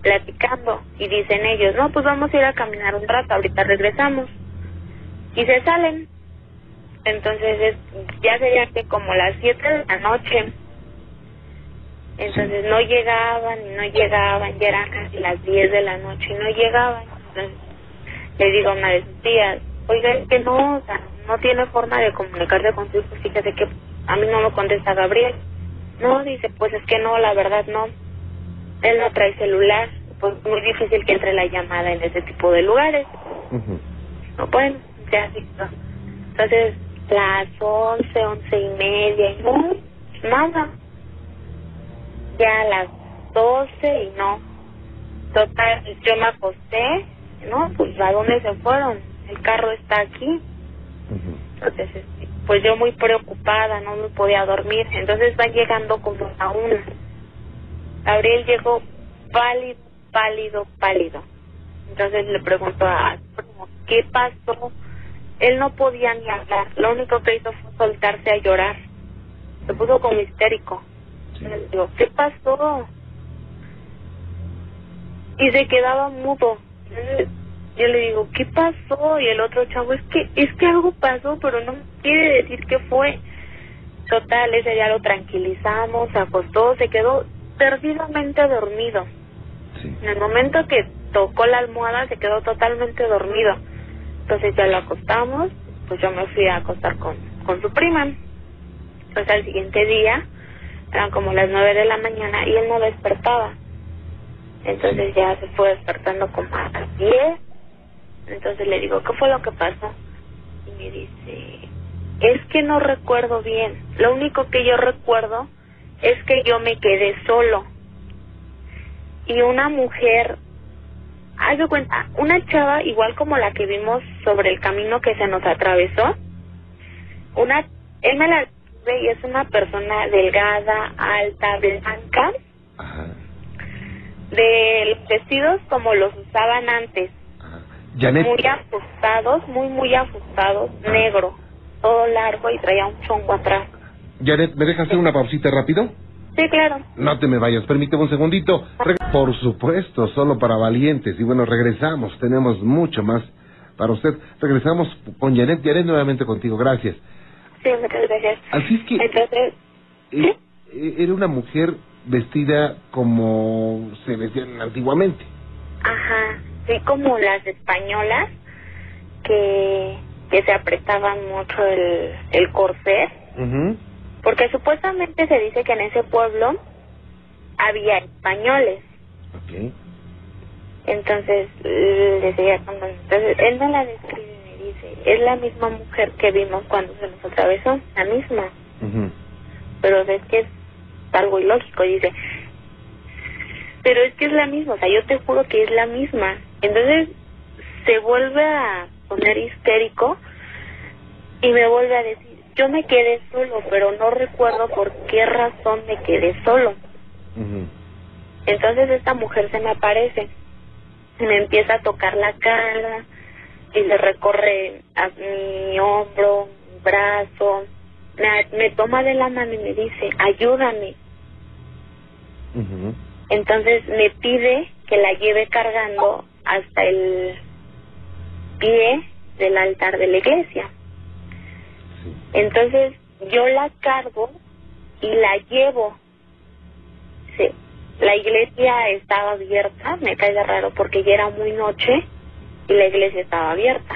platicando y dicen ellos, no, pues vamos a ir a caminar un rato, ahorita regresamos. Y se salen. Entonces es, ya sería que como las 7 de la noche. Entonces no llegaban y no llegaban, ya eran casi las 10 de la noche y no llegaban. Entonces le digo a una de sus tías, oiga, es que no, o sea, no tiene forma de comunicarse con su hijo, fíjate que a mí no me contesta Gabriel. No, dice, pues es que no, la verdad no. Él no trae celular, pues muy difícil que entre la llamada en ese tipo de lugares. No, bueno, ya sí. no. Entonces, las once, once y media, y no, nada. Ya a las doce y no. Total, yo me acosté, ¿no? Pues, ¿a dónde se fueron? El carro está aquí. Entonces, este, pues yo muy preocupada, no me podía dormir. Entonces van llegando como a una. Gabriel llegó pálido, pálido, pálido. Entonces le pregunto a ¿qué pasó? Él no podía ni hablar. Lo único que hizo fue soltarse a llorar. Se puso como histérico. Le digo, ¿qué pasó? Y se quedaba mudo. Yo le digo, ¿qué pasó? Y el otro chavo, es que, es que algo pasó, pero no quiere decir qué fue. Total, ese día lo tranquilizamos, se acostó, se quedó perdidamente dormido. En el momento que tocó la almohada, se quedó totalmente dormido. Entonces ya lo acostamos, pues yo me fui a acostar con, con su prima. Pues al siguiente día, eran como las nueve de la mañana y él no despertaba. Entonces ya se fue despertando como a las diez. Entonces le digo, ¿qué fue lo que pasó? Y me dice, es que no recuerdo bien. Lo único que yo recuerdo es que yo me quedé solo. Y una mujer, haz de cuenta, una chava igual como la que vimos sobre el camino que se nos atravesó. Una, él me la y es una persona delgada, alta, blanca. De los vestidos como los usaban antes. Janet, Muy ajustados, muy, muy ajustados, negro, todo largo y traía un chongo atrás. Janet, ¿me dejas hacer una pausita rápido? Sí, claro. No te me vayas, permíteme un segundito. Reg- Por supuesto, solo para valientes. Y bueno, regresamos, tenemos mucho más para usted. Regresamos con Janet. Janet, nuevamente contigo, gracias. Sí, muchas gracias. Así es que Entonces, eh, eh, era una mujer vestida como se vestían antiguamente. ajá, sí, como las españolas que, que se apretaban mucho el, el corsé, porque supuestamente se dice que en ese pueblo había españoles. Ok. Entonces, le seguía contando. Entonces, él me la dice, es la misma mujer que vimos cuando se nos atravesó, la misma. Pero es que es algo ilógico. Y dice, pero es que es la misma, o sea, yo te juro que es la misma. Entonces, se vuelve a poner histérico y me vuelve a decir, yo me quedé solo, pero no recuerdo por qué razón me quedé solo. Entonces esta mujer se me aparece y me empieza a tocar la cara y le recorre a mi hombro, mi brazo, me, me toma de la mano y me dice, ayúdame. Entonces me pide que la lleve cargando hasta el pie del altar de la iglesia. Entonces yo la cargo y la llevo. Sí. La iglesia estaba abierta, me cae raro porque ya era muy noche y la iglesia estaba abierta.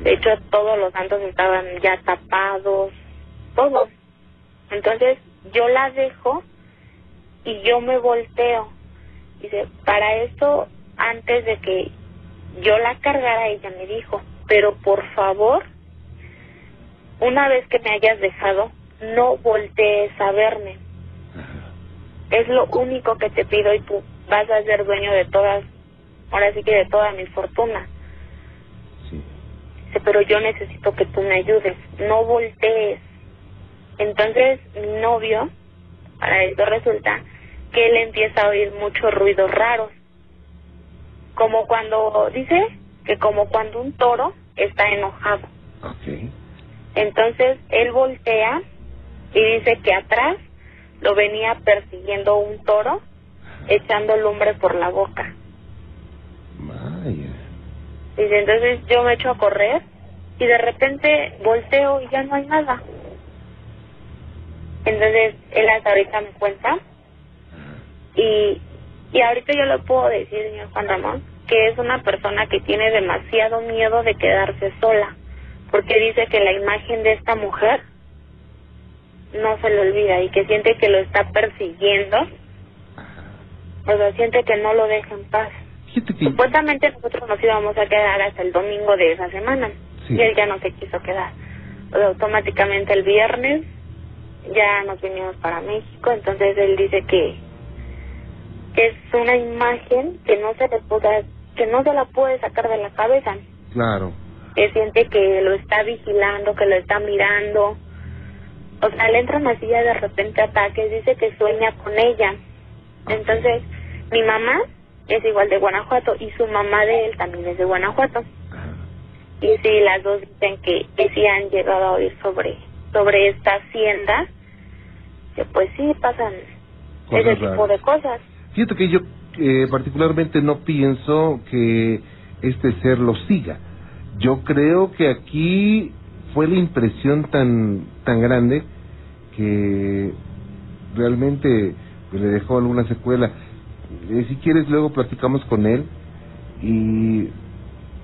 De hecho, todos los santos estaban ya tapados, todo. Entonces yo la dejo y yo me volteo. Dice, para eso, antes de que yo la cargara, ella me dijo, pero por favor, una vez que me hayas dejado, no voltees a verme. Es lo único que te pido y tú vas a ser dueño de todas, ahora sí que de toda mi fortuna. Dice, pero yo necesito que tú me ayudes, no voltees. Entonces mi novio, para esto resulta que él empieza a oír muchos ruidos raros. Como cuando, dice que como cuando un toro está enojado. Ok. Entonces él voltea y dice que atrás lo venía persiguiendo un toro echando lumbre por la boca. Dice, entonces yo me echo a correr y de repente volteo y ya no hay nada. Entonces él hasta ahorita me cuenta y, y ahorita yo le puedo decir, señor Juan Ramón, que es una persona que tiene demasiado miedo de quedarse sola, porque dice que la imagen de esta mujer no se le olvida y que siente que lo está persiguiendo, o sea, siente que no lo deja en paz. Supuestamente nosotros nos íbamos a quedar hasta el domingo de esa semana Sí. y él ya no se quiso quedar. O sea, automáticamente el viernes ya nos vinimos para México, entonces él dice que, que es una imagen que no se le pueda, que no se la puede sacar de la cabeza. Claro. que siente que lo está vigilando, que lo está mirando. O sea, le entran así ya de repente ataques, dice que sueña con ella. Entonces, mi mamá es igual de Guanajuato y su mamá de él también es de Guanajuato. Y sí, las dos dicen que, que sí han llegado a oír sobre, sobre esta hacienda, que pues sí pasan Cosas ese tipo de cosas. Fíjate que yo eh, particularmente no pienso que este ser lo siga. Yo creo que aquí fue la impresión tan tan grande que realmente le dejó alguna secuela. Eh, si quieres luego platicamos con él y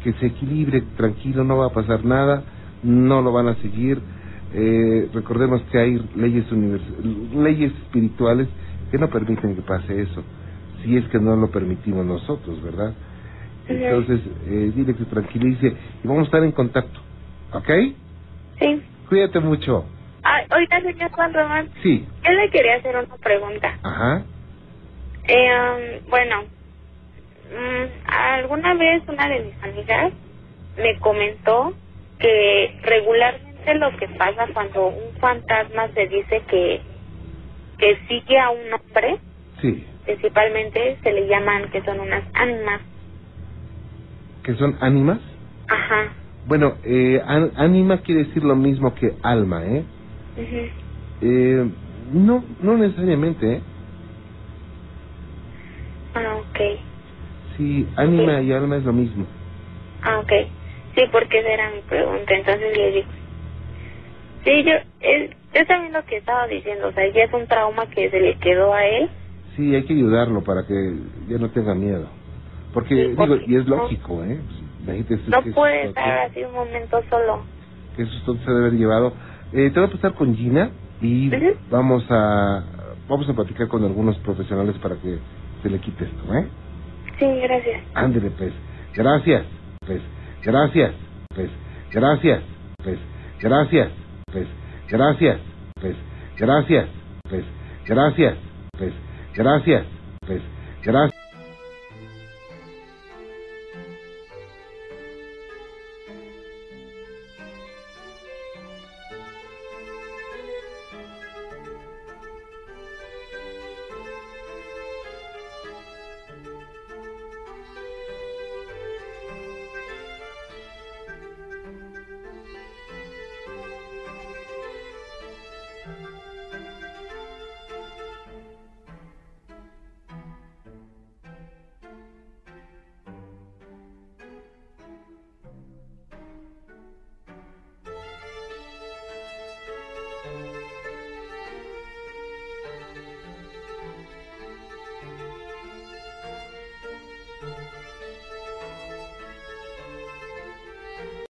que se equilibre, tranquilo, no va a pasar nada, no lo van a seguir. Eh, recordemos que hay leyes univers- leyes espirituales que no permiten que pase eso, si es que no lo permitimos nosotros, ¿verdad? Entonces, eh, dile que tranquilice y vamos a estar en contacto, ¿ok? Sí. Cuídate mucho. Ah, ahorita, señor Juan Román, Sí, yo le quería hacer una pregunta. ajá. Eh, um, bueno, mm, alguna vez una de mis amigas me comentó que regularmente lo que pasa cuando un fantasma se dice que que sigue a un hombre, Sí, principalmente se le llaman que son unas ánimas. que son ánimas. Ajá. Bueno, eh, án- ánima quiere decir lo mismo que alma, ¿eh? Eh, no, no necesariamente, ¿eh? Ah, ok. Sí, ánima y alma es lo mismo. Ah, ok. Sí, porque esa era mi pregunta. Entonces le digo. Sí, yo, es, es también lo que estaba diciendo. O sea, ya es un trauma que se le quedó a él. Sí, hay que ayudarlo para que ya no tenga miedo. Porque, Sí, digo, porque y es no- lógico, ¿eh? Imagínate No qué puede susto, estar así un momento solo. qué susto se debe haber llevado. Eh, te voy a pasar con Gina y vamos a vamos a platicar con algunos profesionales para que se le quite esto, ¿eh? Sí, gracias. Ándele, pues. Gracias, pues. Gracias, pues. Gracias, pues. Gracias, pues. Gracias, pues. Gracias, pues. Gracias, pues. Gracias, pues. Gracias.